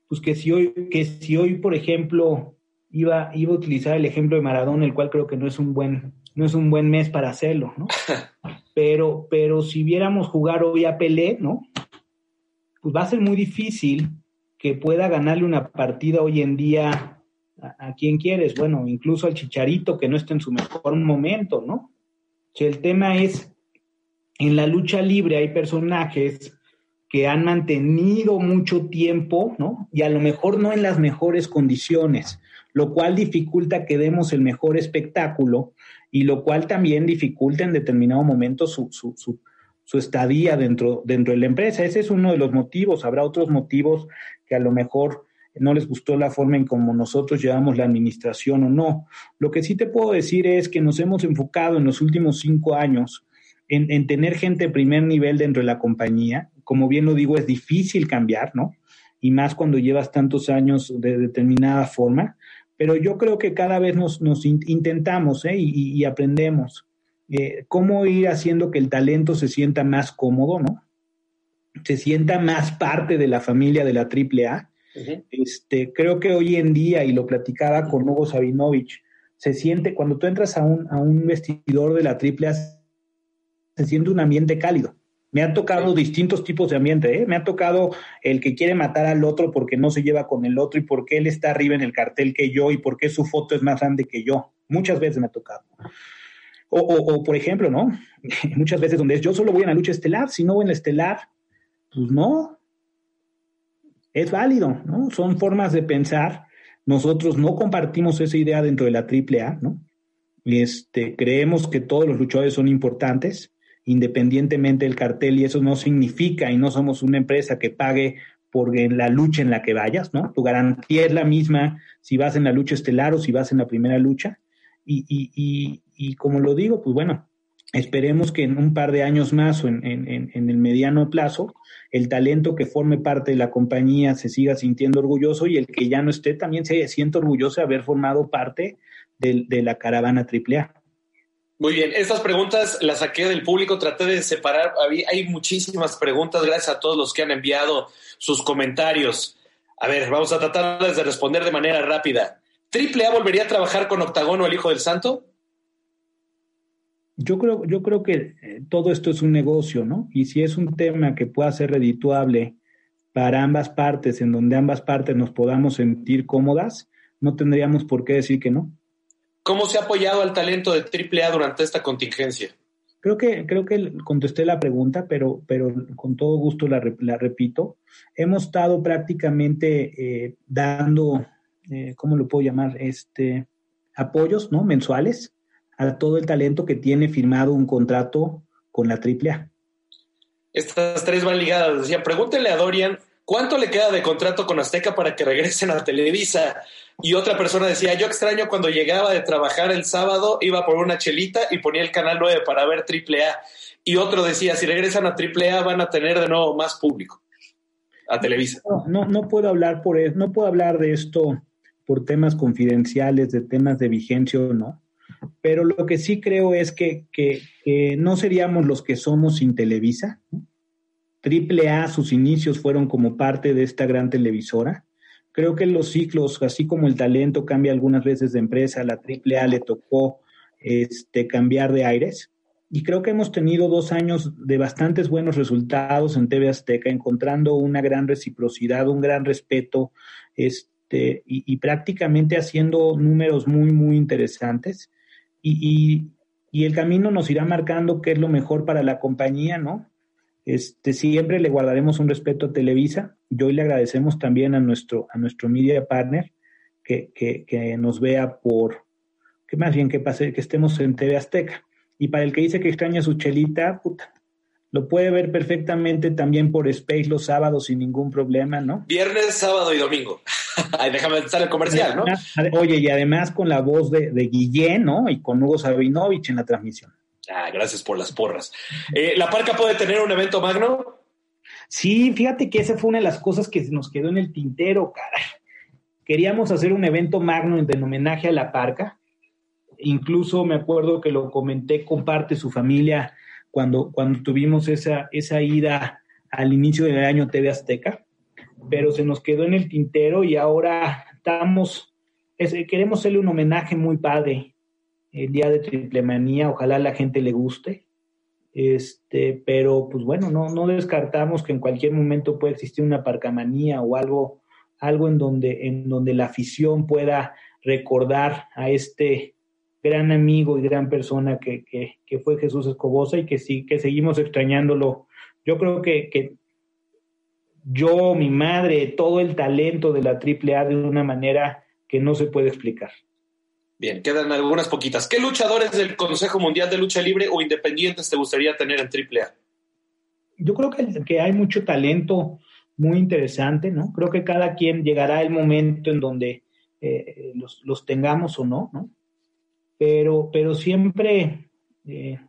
pues que si hoy, que si hoy, por ejemplo, iba, iba a utilizar el ejemplo de Maradona, el cual creo que no es un buen, no es un buen mes para hacerlo, ¿no? Pero, pero si viéramos jugar hoy a Pelé, ¿no? Pues va a ser muy difícil que pueda ganarle una partida hoy en día a, quien quieres, bueno, incluso al Chicharito que no está en su mejor momento, ¿no? Si el tema es, en la lucha libre hay personajes que han mantenido mucho tiempo, ¿no? Y a lo mejor no en las mejores condiciones, lo cual dificulta que demos el mejor espectáculo y lo cual también dificulta en determinado momento su, su, su estadía dentro, dentro de la empresa. Ese es uno de los motivos. Habrá otros motivos que a lo mejor no les gustó la forma en cómo nosotros llevamos la administración o no. Lo que sí te puedo decir es que nos hemos enfocado en los últimos cinco años en, en, tener gente de primer nivel dentro de la compañía. Como bien lo digo, es difícil cambiar, ¿no? Y más cuando llevas tantos años de determinada forma. Pero yo creo que cada vez nos, nos intentamos ¿eh? y, y, aprendemos eh, cómo ir haciendo que el talento se sienta más cómodo, ¿no? Se sienta más parte de la familia de la AAA. Uh -huh. este, creo que hoy en día, y lo platicaba con Hugo Sabinovich, se siente, cuando tú entras a un, a un vestidor de la AAA, se siente un ambiente cálido. Me han tocado distintos tipos de ambiente, ¿eh? Me ha tocado el que quiere matar al otro porque no se lleva con el otro y porque él está arriba en el cartel que yo y porque su foto es más grande que yo. Muchas veces me ha tocado. O, o, o por ejemplo, ¿no? Muchas veces donde es yo solo voy en la lucha estelar, si no voy en la estelar, pues no. Es válido, ¿no? Son formas de pensar. Nosotros no compartimos esa idea dentro de la AAA, ¿no? Este, creemos que todos los luchadores son importantes independientemente del cartel y eso no significa y no somos una empresa que pague por la lucha en la que vayas, ¿no? Tu garantía es la misma si vas en la lucha estelar o si vas en la primera lucha. Y, y, y, y como lo digo, pues bueno, esperemos que en un par de años más o en, el mediano plazo, el talento que forme parte de la compañía se siga sintiendo orgulloso y el que ya no esté también se sienta orgulloso de haber formado parte de, de la caravana AAA. Muy bien, estas preguntas las saqué del público, traté de separar, hay muchísimas preguntas, gracias a todos los que han enviado sus comentarios. A ver, vamos a tratarles de responder de manera rápida. ¿Triple A volvería a trabajar con Octagón o el Hijo del Santo? Yo creo, yo creo que todo esto es un negocio, ¿no? Y si es un tema que pueda ser redituable para ambas partes, en donde ambas partes nos podamos sentir cómodas, no tendríamos por qué decir que no. ¿Cómo se ha apoyado al talento de AAA durante esta contingencia? Creo que, creo que contesté la pregunta, pero, pero con todo gusto la, la repito. Hemos estado prácticamente eh, dando, eh, ¿cómo lo puedo llamar? Este, apoyos ¿no? mensuales a todo el talento que tiene firmado un contrato con la AAA. Estas tres van ligadas. Decía, pregúntenle a Dorian ¿Cuánto le queda de contrato con Azteca para que regresen a Televisa? Y otra persona decía, yo extraño cuando llegaba de trabajar el sábado, iba por una chelita y ponía el canal 9 para ver AAA. Y otro decía, si regresan a AAA van a tener de nuevo más público a Televisa. No, no, no puedo hablar por eso, no puedo hablar de esto por temas confidenciales, de temas de vigencia o no. Pero lo que sí creo es que, que, no seríamos los que somos sin Televisa. Triple A, sus inicios fueron como parte de esta gran televisora. Creo que los ciclos, así como el talento cambia algunas veces de empresa, la Triple A le tocó este, cambiar de aires. Y creo que hemos tenido dos años de bastantes buenos resultados en TV Azteca, encontrando una gran reciprocidad, un gran respeto, este, y, prácticamente haciendo números muy, muy interesantes. Y, y, el camino nos irá marcando qué es lo mejor para la compañía, ¿no? Este, siempre le guardaremos un respeto a Televisa. Y hoy le agradecemos también a nuestro, a nuestro media partner que, que, que nos vea por, que más bien que pase, que estemos en TV Azteca. Y para el que dice que extraña su chelita, puta, lo puede ver perfectamente también por Space los sábados sin ningún problema, ¿no? Viernes, sábado y domingo. Ay, déjame empezar el comercial, ¿no? Oye, y además con la voz de, de Guillén, ¿no? Y con Hugo Sabinovich en la transmisión. Ah, gracias por las porras. Eh, ¿La Parca puede tener un evento magno? Sí, fíjate que esa fue una de las cosas que nos quedó en el tintero, cara. Queríamos hacer un evento magno en homenaje a La Parca, incluso me acuerdo que lo comenté con parte de su familia cuando, cuando tuvimos esa, esa ida al inicio del año TV Azteca, pero se nos quedó en el tintero y ahora estamos, queremos hacerle un homenaje muy padre el día de Triple Manía, ojalá la gente le guste, este, pero pues bueno, no, no descartamos que en cualquier momento puede existir una parcamanía o algo, algo en donde, en donde la afición pueda recordar a este gran amigo y gran persona que, que, fue Jesús Escobosa y que sí, que seguimos extrañándolo. Yo creo que, que yo, mi madre, todo el talento de la AAA de una manera que no se puede explicar. Bien, quedan algunas poquitas. ¿Qué luchadores del Consejo Mundial de Lucha Libre o independientes te gustaría tener en AAA? Yo creo que, que hay mucho talento muy interesante, ¿no? Creo que cada quien llegará el momento en donde eh, los, los, tengamos o no, ¿no? Pero, pero siempre eh,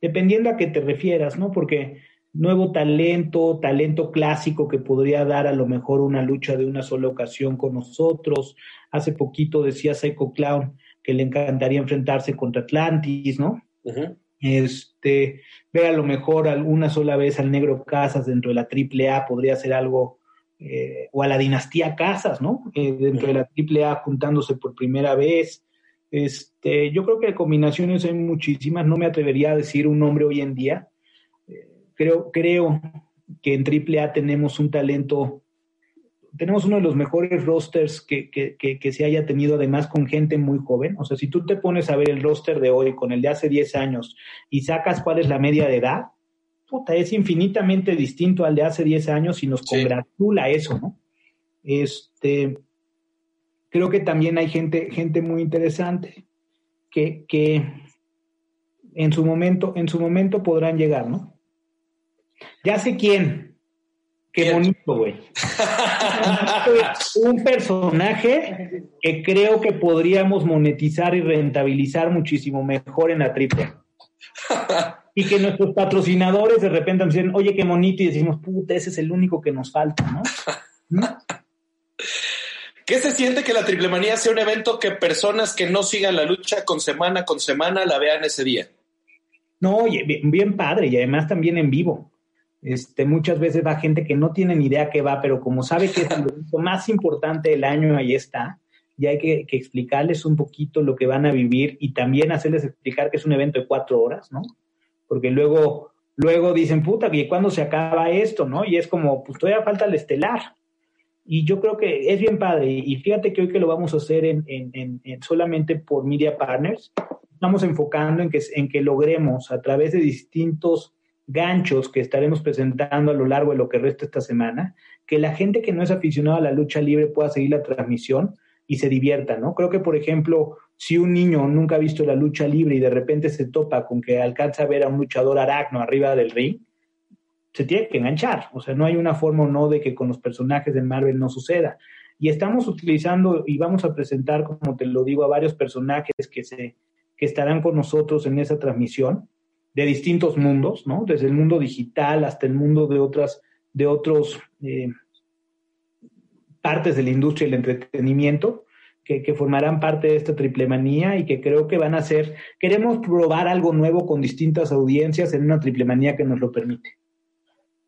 dependiendo a qué te refieras, ¿no? Porque nuevo talento, talento clásico que podría dar a lo mejor una lucha de una sola ocasión con nosotros. Hace poquito decía Psycho Clown que le encantaría enfrentarse contra Atlantis, ¿no? Este, ver a lo mejor alguna sola vez al Negro Casas dentro de la AAA podría ser algo, eh, o a la dinastía Casas, ¿no? Eh, dentro de la AAA juntándose por primera vez. Este, yo creo que combinaciones hay muchísimas, no me atrevería a decir un nombre hoy en día. Eh, creo, creo que en AAA tenemos un talento, tenemos uno de los mejores rosters que, que, que, se haya tenido, además con gente muy joven. O sea, si tú te pones a ver el roster de hoy con el de hace 10 años y sacas cuál es la media de edad, puta, es infinitamente distinto al de hace 10 años y nos congratula eso, ¿no? Este, creo que también hay gente, gente muy interesante que, que en su momento, en su momento podrán llegar, ¿no? Ya sé quién. Qué bonito, güey. Un personaje que creo que podríamos monetizar y rentabilizar muchísimo mejor en la triple. Y que nuestros patrocinadores de repente nos dicen, oye, qué bonito, y decimos, puta, ese es el único que nos falta, ¿no? ¿Qué se siente que la triple manía sea un evento que personas que no sigan la lucha con semana con semana la vean ese día? No, bien, padre y además también en vivo. Este, muchas veces va gente que no tiene ni idea qué va, pero como sabe que es el más importante del año, ahí está. Y hay que, explicarles un poquito lo que van a vivir y también hacerles explicar que es un evento de cuatro horas, ¿no? Porque luego, luego dicen, puta, ¿y cuándo se acaba esto, no? Y es como, pues todavía falta el estelar. Y yo creo que es bien padre. Y fíjate que hoy que lo vamos a hacer en, en, en, solamente por Media Partners, estamos enfocando en que, en que logremos a través de distintos ganchos que estaremos presentando a lo largo de lo que resta esta semana, que la gente que no es aficionada a la lucha libre pueda seguir la transmisión y se divierta, ¿no? Creo que, por ejemplo, si un niño nunca ha visto la lucha libre y de repente se topa con que alcanza a ver a un luchador aracno arriba del ring, se tiene que enganchar. O sea, no hay una forma o no de que con los personajes de Marvel no suceda. Y estamos utilizando y vamos a presentar, como te lo digo, a varios personajes que, se, que estarán con nosotros en esa transmisión de distintos mundos, ¿no? Desde el mundo digital hasta el mundo de otras, de otros eh, partes de la industria del entretenimiento, que, que, formarán parte de esta triple manía y que creo que van a ser, queremos probar algo nuevo con distintas audiencias en una triple manía que nos lo permite.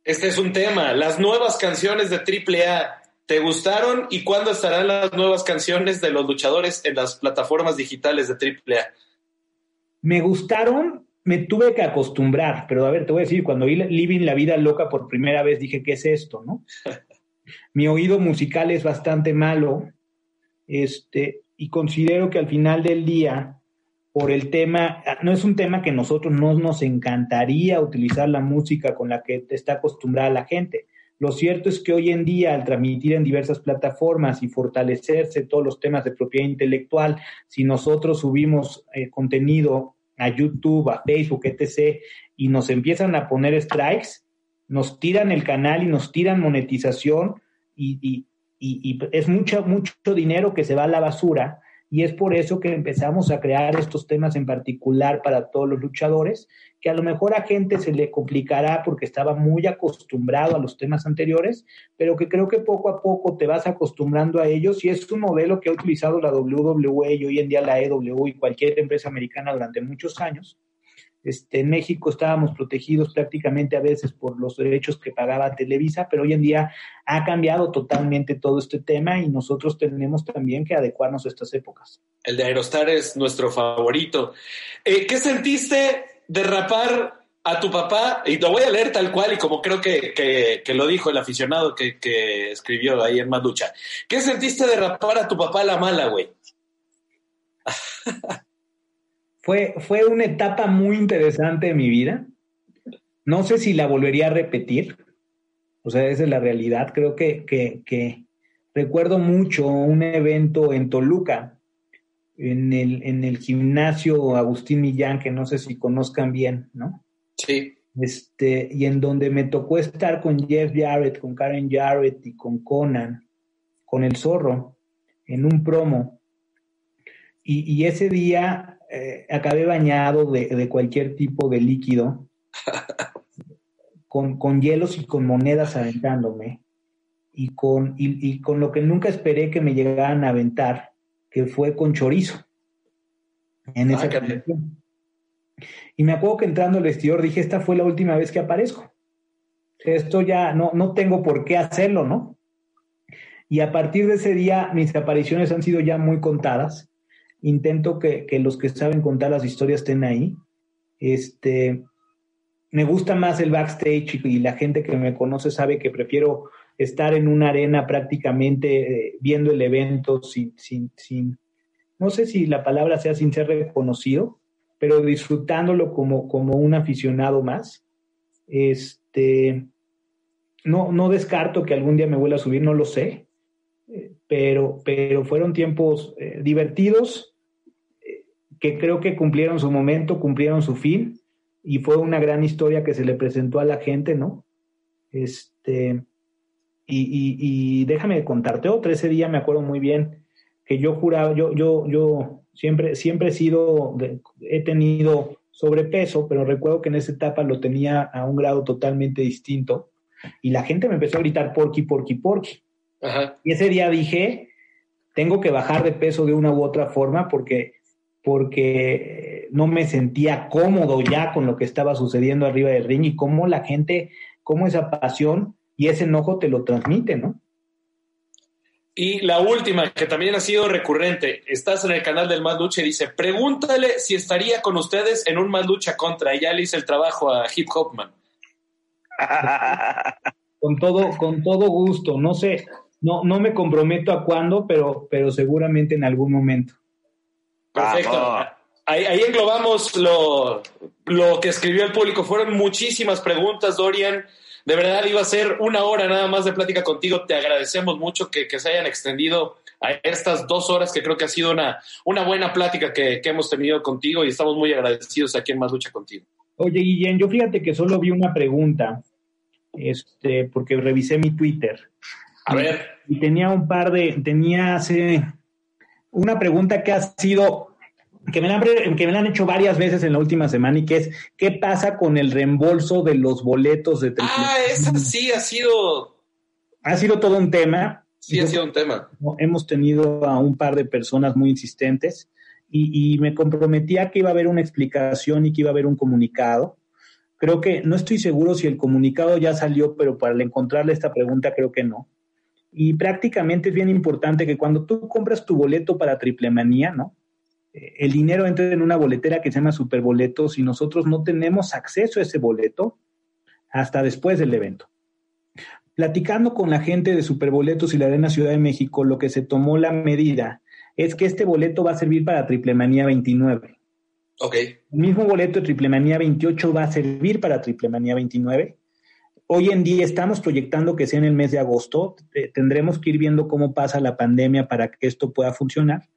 Este es un tema. Las nuevas canciones de AAA, ¿te gustaron? ¿Y cuándo estarán las nuevas canciones de los luchadores en las plataformas digitales de AAA? Me gustaron, me tuve que acostumbrar, pero a ver, te voy a decir, cuando vi Living la Vida Loca por primera vez dije, ¿qué es esto? ¿no? Mi oído musical es bastante malo, este, y considero que al final del día, por el tema, no es un tema que nosotros no nos encantaría utilizar la música con la que está acostumbrada la gente. Lo cierto es que hoy en día, al transmitir en diversas plataformas y fortalecerse todos los temas de propiedad intelectual, si nosotros subimos eh, contenido a YouTube, a Facebook, etc., y nos empiezan a poner strikes, nos tiran el canal y nos tiran monetización y, y, y, es mucho, mucho dinero que se va a la basura y es por eso que empezamos a crear estos temas en particular para todos los luchadores, que a lo mejor a gente se le complicará porque estaba muy acostumbrado a los temas anteriores, pero que creo que poco a poco te vas acostumbrando a ellos y es un modelo que ha utilizado la WWE y hoy en día la EW y cualquier empresa americana durante muchos años este, en México estábamos protegidos prácticamente a veces por los derechos que pagaba Televisa, pero hoy en día ha cambiado totalmente todo este tema y nosotros tenemos también que adecuarnos a estas épocas. El de Aerostar es nuestro favorito. Eh, ¿Qué sentiste de rapar a tu papá? Y lo voy a leer tal cual y como creo que, que, lo dijo el aficionado que, que escribió ahí en Maducha. ¿Qué sentiste de rapar a tu papá la mala, güey? Fue, fue una etapa muy interesante de mi vida. No sé si la volvería a repetir. O sea, esa es la realidad. Creo que, que, recuerdo mucho un evento en Toluca, en el, en el gimnasio Agustín Millán, que no sé si conozcan bien, ¿no? Sí. Este, y en donde me tocó estar con Jeff Jarrett, con Karen Jarrett y con Conan, con el zorro, en un promo. Y, y ese día eh, acabé bañado de, cualquier tipo de líquido, con, con, hielos y con monedas aventándome, y con, y, con lo que nunca esperé que me llegaran a aventar, que fue con chorizo. En esa ah, Y me acuerdo que entrando al vestidor dije, esta fue la última vez que aparezco. Esto ya no, no tengo por qué hacerlo, ¿no? Y a partir de ese día mis apariciones han sido ya muy contadas intento que, los que saben contar las historias estén ahí. Este, me gusta más el backstage y la gente que me conoce sabe que prefiero estar en una arena prácticamente eh, viendo el evento sin, sin, sin, no sé si la palabra sea sin ser reconocido, pero disfrutándolo como, como un aficionado más. Este, no, no descarto que algún día me vuelva a subir, no lo sé, eh, pero, pero fueron tiempos eh, divertidos que creo que cumplieron su momento, cumplieron su fin y fue una gran historia que se le presentó a la gente, ¿no? Este, y, y, déjame contarte otra, ese día me acuerdo muy bien que yo juraba, yo, yo, yo siempre, siempre he sido, he tenido sobrepeso, pero recuerdo que en esa etapa lo tenía a un grado totalmente distinto y la gente me empezó a gritar porqui, porqui, porqui. Y ese día dije, tengo que bajar de peso de una u otra forma porque porque no me sentía cómodo ya con lo que estaba sucediendo arriba del ring y cómo la gente, cómo esa pasión y ese enojo te lo transmite, ¿no? Y la última, que también ha sido recurrente, estás en el canal del Más Lucha y dice, pregúntale si estaría con ustedes en un Más Lucha contra, y ya le hice el trabajo a Hip Hopman. con todo, con todo gusto, no sé, no, no me comprometo a cuándo, pero, pero seguramente en algún momento. Perfecto. Ahí, englobamos lo, lo que escribió el público. Fueron muchísimas preguntas, Dorian. De verdad iba a ser una hora nada más de plática contigo. Te agradecemos mucho que, se hayan extendido a estas dos horas, que creo que ha sido una, una buena plática que, hemos tenido contigo y estamos muy agradecidos aquí en Más Lucha contigo. Oye, Guillén, yo fíjate que solo vi una pregunta, este, porque revisé mi Twitter. A ver. Y tenía un par de, tenía hace una pregunta que ha sido, que me, la han, que me han hecho varias veces en la última semana y que es, ¿qué pasa con el reembolso de los boletos de Ah, esa sí ha sido... Ha sido todo un tema. Sí, ha sido un tema. Hemos tenido a un par de personas muy insistentes y, y me comprometía que iba a haber una explicación y que iba a haber un comunicado. Creo que no estoy seguro si el comunicado ya salió, pero para encontrarle esta pregunta creo que no. Y prácticamente es bien importante que cuando tú compras tu boleto para Triple Manía, ¿no? Eh, el dinero entra en una boletera que se llama Superboletos y nosotros no tenemos acceso a ese boleto hasta después del evento. Platicando con la gente de Superboletos y la Arena Ciudad de México, lo que se tomó la medida es que este boleto va a servir para Triple Manía 29. Ok. El mismo boleto de Triple Manía 28 va a servir para Triple Manía 29. Hoy en día estamos proyectando que sea en el mes de agosto. Tendremos que ir viendo cómo pasa la pandemia para que esto pueda funcionar.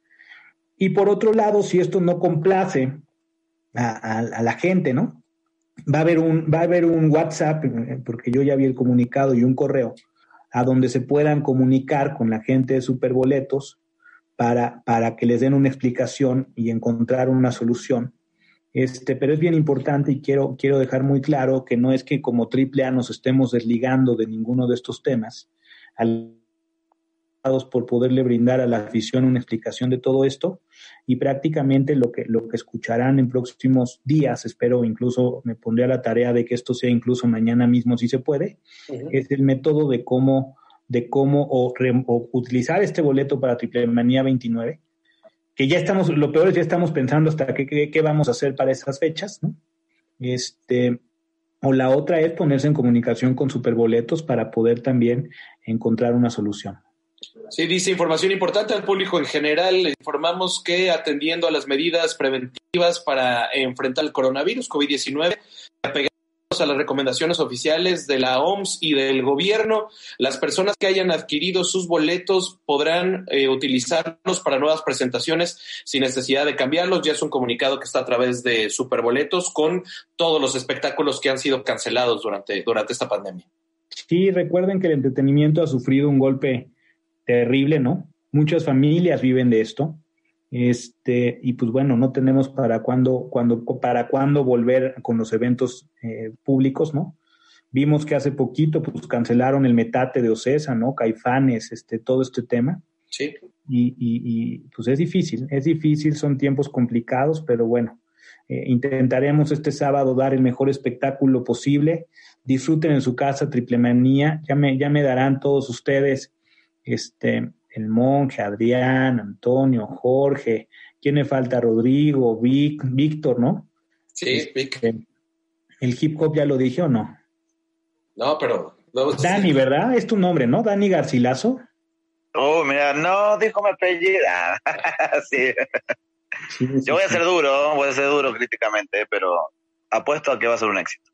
Y por otro lado, si esto no complace a, a la gente, ¿no? va a haber un, va a haber un WhatsApp, porque yo ya vi el comunicado y un correo, a donde se puedan comunicar con la gente de Superboletos para, para que les den una explicación y encontrar una solución. Este, pero es bien importante y quiero, quiero dejar muy claro que no es que como AAA nos estemos desligando de ninguno de estos temas. Al por poderle brindar a la afición una explicación de todo esto y prácticamente lo que, lo que escucharán en próximos días, espero incluso me pondré a la tarea de que esto sea incluso mañana mismo si se puede, es el método de cómo, de cómo o, utilizar este boleto para Triple Manía 29, que ya estamos, lo peor es ya estamos pensando hasta qué, qué, vamos a hacer para esas fechas, ¿no? Este, o la otra es ponerse en comunicación con Superboletos para poder también encontrar una solución. Sí, dice información importante al público en general. Informamos que atendiendo a las medidas preventivas para enfrentar el coronavirus COVID-19, apegados a las recomendaciones oficiales de la OMS y del gobierno, las personas que hayan adquirido sus boletos podrán eh, utilizarlos para nuevas presentaciones sin necesidad de cambiarlos. Ya es un comunicado que está a través de Superboletos con todos los espectáculos que han sido cancelados durante, durante esta pandemia. Sí, recuerden que el entretenimiento ha sufrido un golpe terrible, ¿no? Muchas familias viven de esto. Este, y pues bueno, no tenemos para cuándo, cuando, para cuándo volver con los eventos eh, públicos, ¿no? Vimos que hace poquito pues cancelaron el metate de Ocesa, ¿no? Caifanes, este, todo este tema. Sí. Y, y, pues es difícil, es difícil, son tiempos complicados, pero bueno, eh, intentaremos este sábado dar el mejor espectáculo posible. Disfruten en su casa Triple Manía, ya me, ya me darán todos ustedes este, el monje, Adrián, Antonio, Jorge, ¿quién me falta? Rodrigo, Vic, Víctor, ¿no? Sí, este, Vic. ¿El hip hop ya lo dije o no? No, pero... Dani, ¿verdad? Es tu nombre, ¿no? Dani Garcilaso. Oh, mira, no dijo mi apellida. sí. Sí, Yo voy a ser duro, voy a ser duro críticamente, pero apuesto a que va a ser un éxito.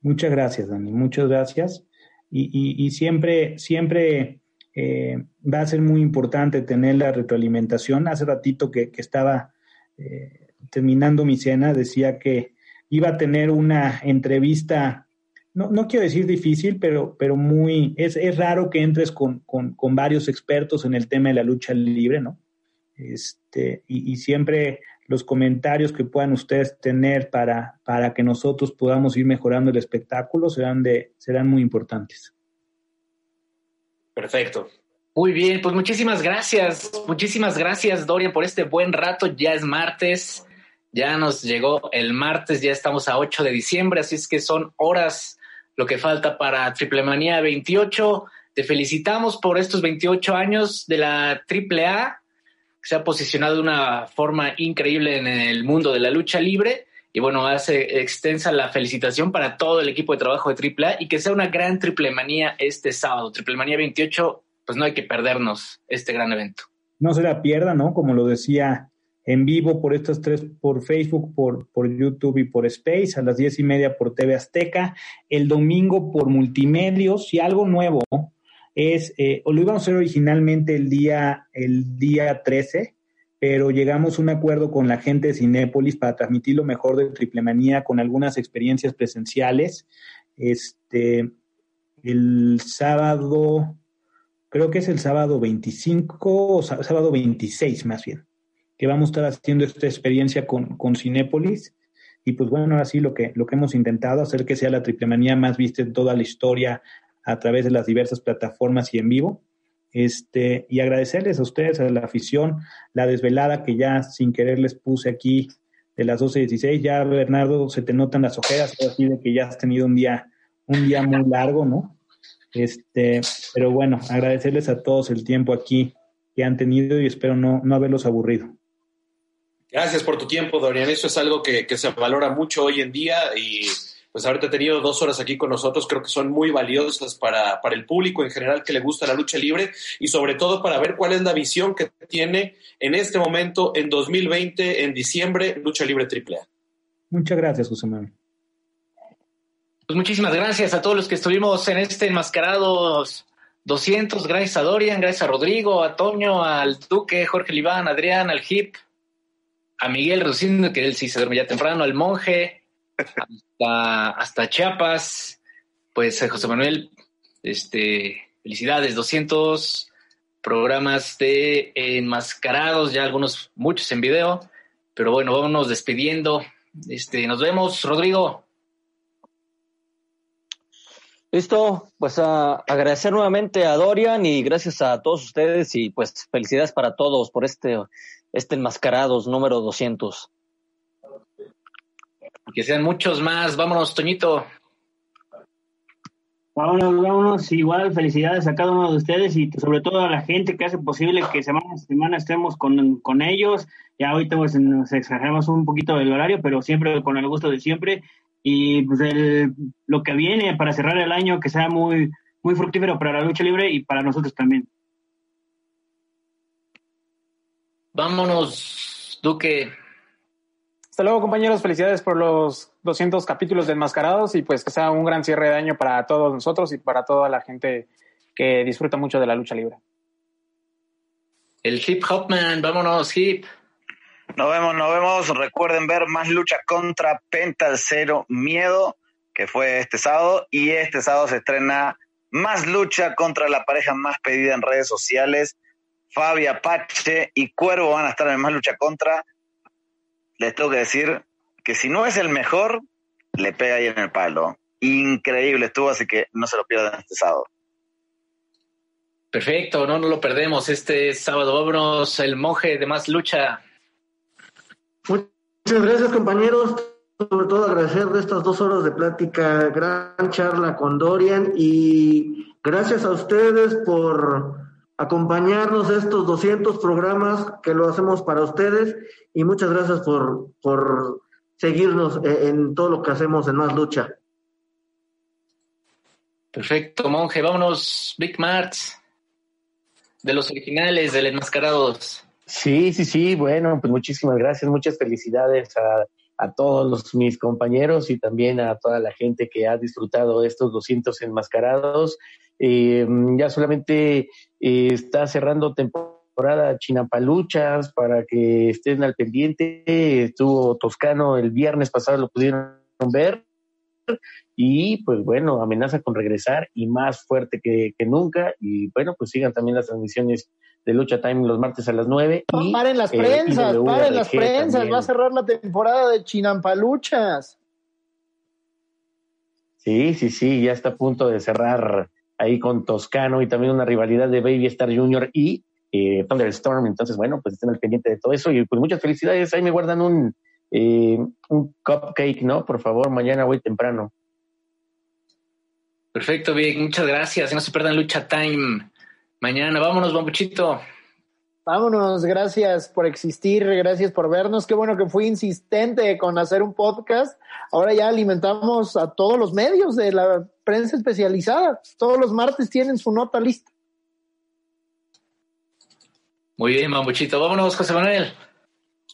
Muchas gracias, Dani, muchas gracias. Y, y, y siempre, siempre eh, va a ser muy importante tener la retroalimentación. Hace ratito que, estaba eh, terminando mi cena, decía que iba a tener una entrevista, no, no quiero decir difícil, pero, pero muy, es, es raro que entres con, con, con, varios expertos en el tema de la lucha libre, ¿no? Este, y, y siempre los comentarios que puedan ustedes tener para, para que nosotros podamos ir mejorando el espectáculo serán, de, serán muy importantes. Perfecto. Muy bien, pues muchísimas gracias, muchísimas gracias Dorian por este buen rato. Ya es martes, ya nos llegó el martes, ya estamos a 8 de diciembre, así es que son horas lo que falta para Triple Manía 28. Te felicitamos por estos 28 años de la Triple A, que se ha posicionado de una forma increíble en el mundo de la lucha libre. Y bueno, hace extensa la felicitación para todo el equipo de trabajo de AAA y que sea una gran triple manía este sábado. Triple manía 28, pues no hay que perdernos este gran evento. No se la pierda, ¿no? Como lo decía en vivo por estas tres, por Facebook, por, por YouTube y por Space, a las diez y media por TV Azteca, el domingo por Multimedios y algo nuevo es, eh, o lo íbamos a hacer originalmente el día, el día 13, pero llegamos a un acuerdo con la gente de Cinépolis para transmitir lo mejor de Triple Manía con algunas experiencias presenciales. Este, el sábado, creo que es el sábado 25 o sábado 26 más bien, que vamos a estar haciendo esta experiencia con, con Cinépolis. Y pues bueno, ahora sí lo que, lo que hemos intentado, hacer que sea la Triple Manía más vista en toda la historia a través de las diversas plataformas y en vivo. Este, y agradecerles a ustedes, a la afición, la desvelada que ya sin querer les puse aquí de las 12.16. Ya, Bernardo, se te notan las ojeras, así de que ya has tenido un día, un día muy largo, ¿no? Este, pero bueno, agradecerles a todos el tiempo aquí que han tenido y espero no, no haberlos aburrido. Gracias por tu tiempo, Dorian. Eso es algo que, que se valora mucho hoy en día y pues haberte tenido dos horas aquí con nosotros creo que son muy valiosas para, para, el público en general que le gusta la lucha libre y sobre todo para ver cuál es la visión que tiene en este momento, en 2020, en diciembre, Lucha Libre AAA. Muchas gracias, José Manuel. Pues muchísimas gracias a todos los que estuvimos en este Enmascarados 200. Gracias a Dorian, gracias a Rodrigo, a Toño, al Duque, Jorge Libán, Adrián, al Hip, a Miguel Rocindo, que él sí se duerme ya temprano, al Monje, hasta, Chiapas. Pues José Manuel, este, felicidades, 200 programas de enmascarados, ya algunos, muchos en video, pero bueno, vámonos despidiendo. Este, nos vemos, Rodrigo. Listo, pues a agradecer nuevamente a Dorian y gracias a todos ustedes y pues felicidades para todos por este, este enmascarados número 200. Que sean muchos más. Vámonos, Toñito. Vámonos, vámonos. Igual felicidades a cada uno de ustedes y sobre todo a la gente que hace posible que semana a semana estemos con, con ellos. Ya ahorita pues, nos exageramos un poquito del horario, pero siempre con el gusto de siempre. Y pues el, lo que viene para cerrar el año, que sea muy, muy fructífero para la lucha libre y para nosotros también. Vámonos, Duque. Hasta luego, compañeros. Felicidades por los 200 capítulos de Enmascarados y pues que sea un gran cierre de año para todos nosotros y para toda la gente que disfruta mucho de la lucha libre. El hip hop man, vámonos, hip. Nos vemos, nos vemos. Recuerden ver más lucha contra Penta Cero Miedo, que fue este sábado. Y este sábado se estrena más lucha contra la pareja más pedida en redes sociales. Fabi Apache y Cuervo van a estar en más lucha contra les tengo que decir que si no es el mejor, le pega ahí en el palo. Increíble estuvo, así que no se lo pierdan este sábado. Perfecto, no, no lo perdemos. Este sábado, vámonos, el monje de más lucha. Muchas gracias, compañeros. Sobre todo agradecer estas dos horas de plática, gran charla con Dorian y gracias a ustedes por acompañarnos estos 200 programas que lo hacemos para ustedes y muchas gracias por, por seguirnos e, en, todo lo que hacemos en Más Lucha. Perfecto, monje. Vámonos, Big Marts, de los originales, de los enmascarados. Sí, sí, sí. Bueno, pues muchísimas gracias, muchas felicidades a, a todos los, mis compañeros y también a toda la gente que ha disfrutado estos 200 enmascarados. Eh, ya solamente eh, está cerrando temporada Chinapaluchas para que estén al pendiente. Estuvo Toscano el viernes pasado, lo pudieron ver. Y pues bueno, amenaza con regresar y más fuerte que, nunca. Y bueno, pues sigan también las transmisiones de Lucha Time los martes a las 9. y, paren las eh, prensas, paren las prensas, va a cerrar la temporada de Chinampaluchas. Sí, sí, sí, ya está a punto de cerrar ahí con Toscano y también una rivalidad de Baby Star Jr. y eh, Thunderstorm. Entonces, bueno, pues estén al pendiente de todo eso y pues muchas felicidades. Ahí me guardan un, eh, un cupcake, ¿no? Por favor, mañana voy temprano. Perfecto, bien, muchas gracias. No se pierdan Lucha Time. Mañana, vámonos, bambuchito. Vámonos, gracias por existir, gracias por vernos. Qué bueno que fui insistente con hacer un podcast. Ahora ya alimentamos a todos los medios de la prensa especializada. Todos los martes tienen su nota lista. Muy bien, Mamuchito. Vámonos, José Manuel.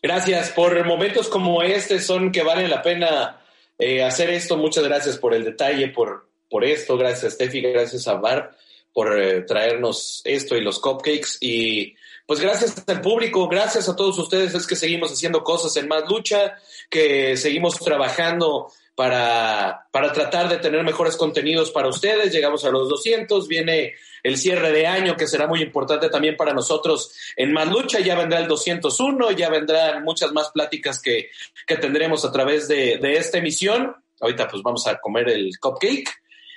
Gracias. Por momentos como este son que vale la pena eh, hacer esto. Muchas gracias por el detalle, por, por esto. Gracias a Steffi, gracias a Bar por eh, traernos esto y los cupcakes. Y pues gracias al público, gracias a todos ustedes, es que seguimos haciendo cosas en más lucha, que seguimos trabajando para, para tratar de tener mejores contenidos para ustedes. Llegamos a los 200, viene el cierre de año que será muy importante también para nosotros en más lucha, ya vendrá el 201, ya vendrán muchas más pláticas que, que tendremos a través de, de esta emisión. Ahorita pues vamos a comer el cupcake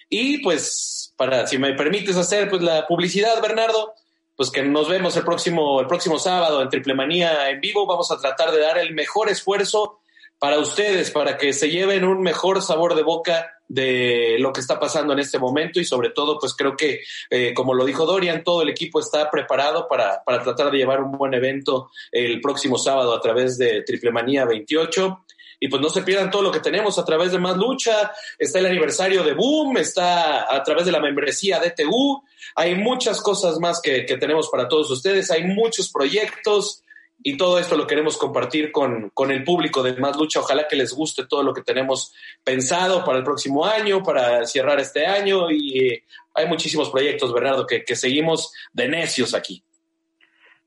y pues para, si me permites hacer pues la publicidad, Bernardo, pues que nos vemos el próximo, el próximo sábado en Triple Manía en vivo. Vamos a tratar de dar el mejor esfuerzo para ustedes, para que se lleven un mejor sabor de boca de lo que está pasando en este momento y sobre todo, pues creo que, eh, como lo dijo Dorian, todo el equipo está preparado para, para tratar de llevar un buen evento el próximo sábado a través de Triple Manía 28 y pues no se pierdan todo lo que tenemos a través de Más Lucha, está el aniversario de Boom, está a través de la membresía de TU, hay muchas cosas más que, que tenemos para todos ustedes, hay muchos proyectos y todo esto lo queremos compartir con, con, el público de Más Lucha. Ojalá que les guste todo lo que tenemos pensado para el próximo año, para cerrar este año y eh, hay muchísimos proyectos, Bernardo, que, que seguimos de necios aquí.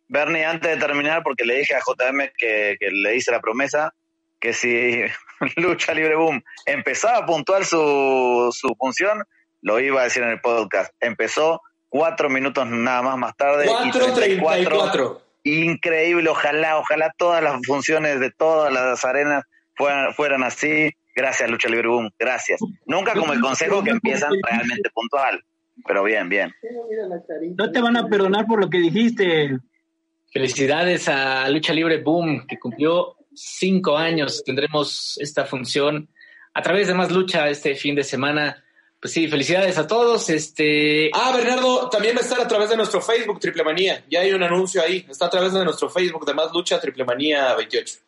Bernie, antes de terminar, porque le dije a JM que, que le hice la promesa, que si Lucha Libre Boom empezaba a puntuar su, su función, lo iba a decir en el podcast. Empezó cuatro minutos nada más más tarde. 4.34. Increíble, ojalá, ojalá todas las funciones de todas las arenas fueran, fueran así. Gracias, Lucha Libre Boom, gracias. Nunca como el consejo que empiezan realmente puntual, pero bien, bien. No te van a perdonar por lo que dijiste. Felicidades a Lucha Libre Boom, que cumplió cinco años tendremos esta función a través de Más Lucha este fin de semana. Pues sí, felicidades a todos. Este. Ah, Bernardo, también va a estar a través de nuestro Facebook Triple Manía. Ya hay un anuncio ahí. Está a través de nuestro Facebook de Más Lucha Triple Manía 28.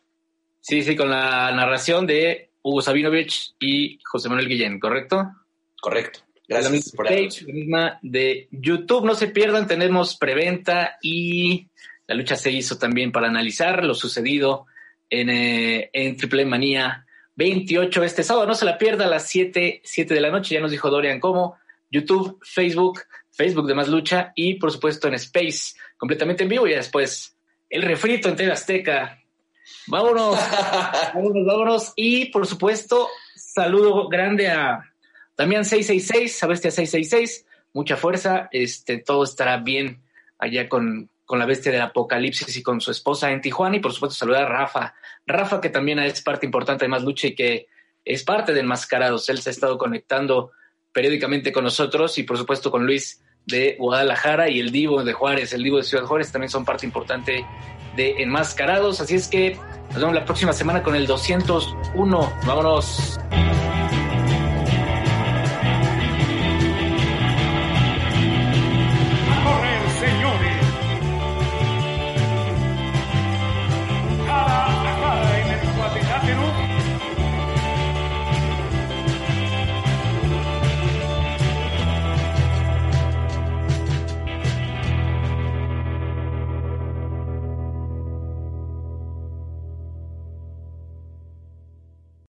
Sí, sí, con la narración de Hugo Sabinovich y José Manuel Guillén, ¿correcto? Correcto. Gracias la misma por page, la misma de YouTube. No se pierdan, tenemos preventa y la lucha se hizo también para analizar lo sucedido en, eh, en Triple Manía 28 este sábado. No se la pierda a las 7, 7 de la noche. Ya nos dijo Dorian cómo. YouTube, Facebook, Facebook de Más Lucha y por supuesto en Space, completamente en vivo. Y después el refrito en TV Azteca. Vámonos, vámonos, vámonos. Y por supuesto, saludo grande a Damián 666, a Bestia 666. Mucha fuerza, este, todo estará bien allá con, con la bestia del apocalipsis y con su esposa en Tijuana. Y por supuesto saludar a Rafa. Rafa, que también es parte importante de Más Lucha y que es parte de Enmascarados. Él se ha estado conectando periódicamente con nosotros y por supuesto con Luis de Guadalajara y el Divo de Juárez, el Divo de Ciudad Juárez también son parte importante de Enmascarados. Así es que nos vemos la próxima semana con el 201. Vámonos.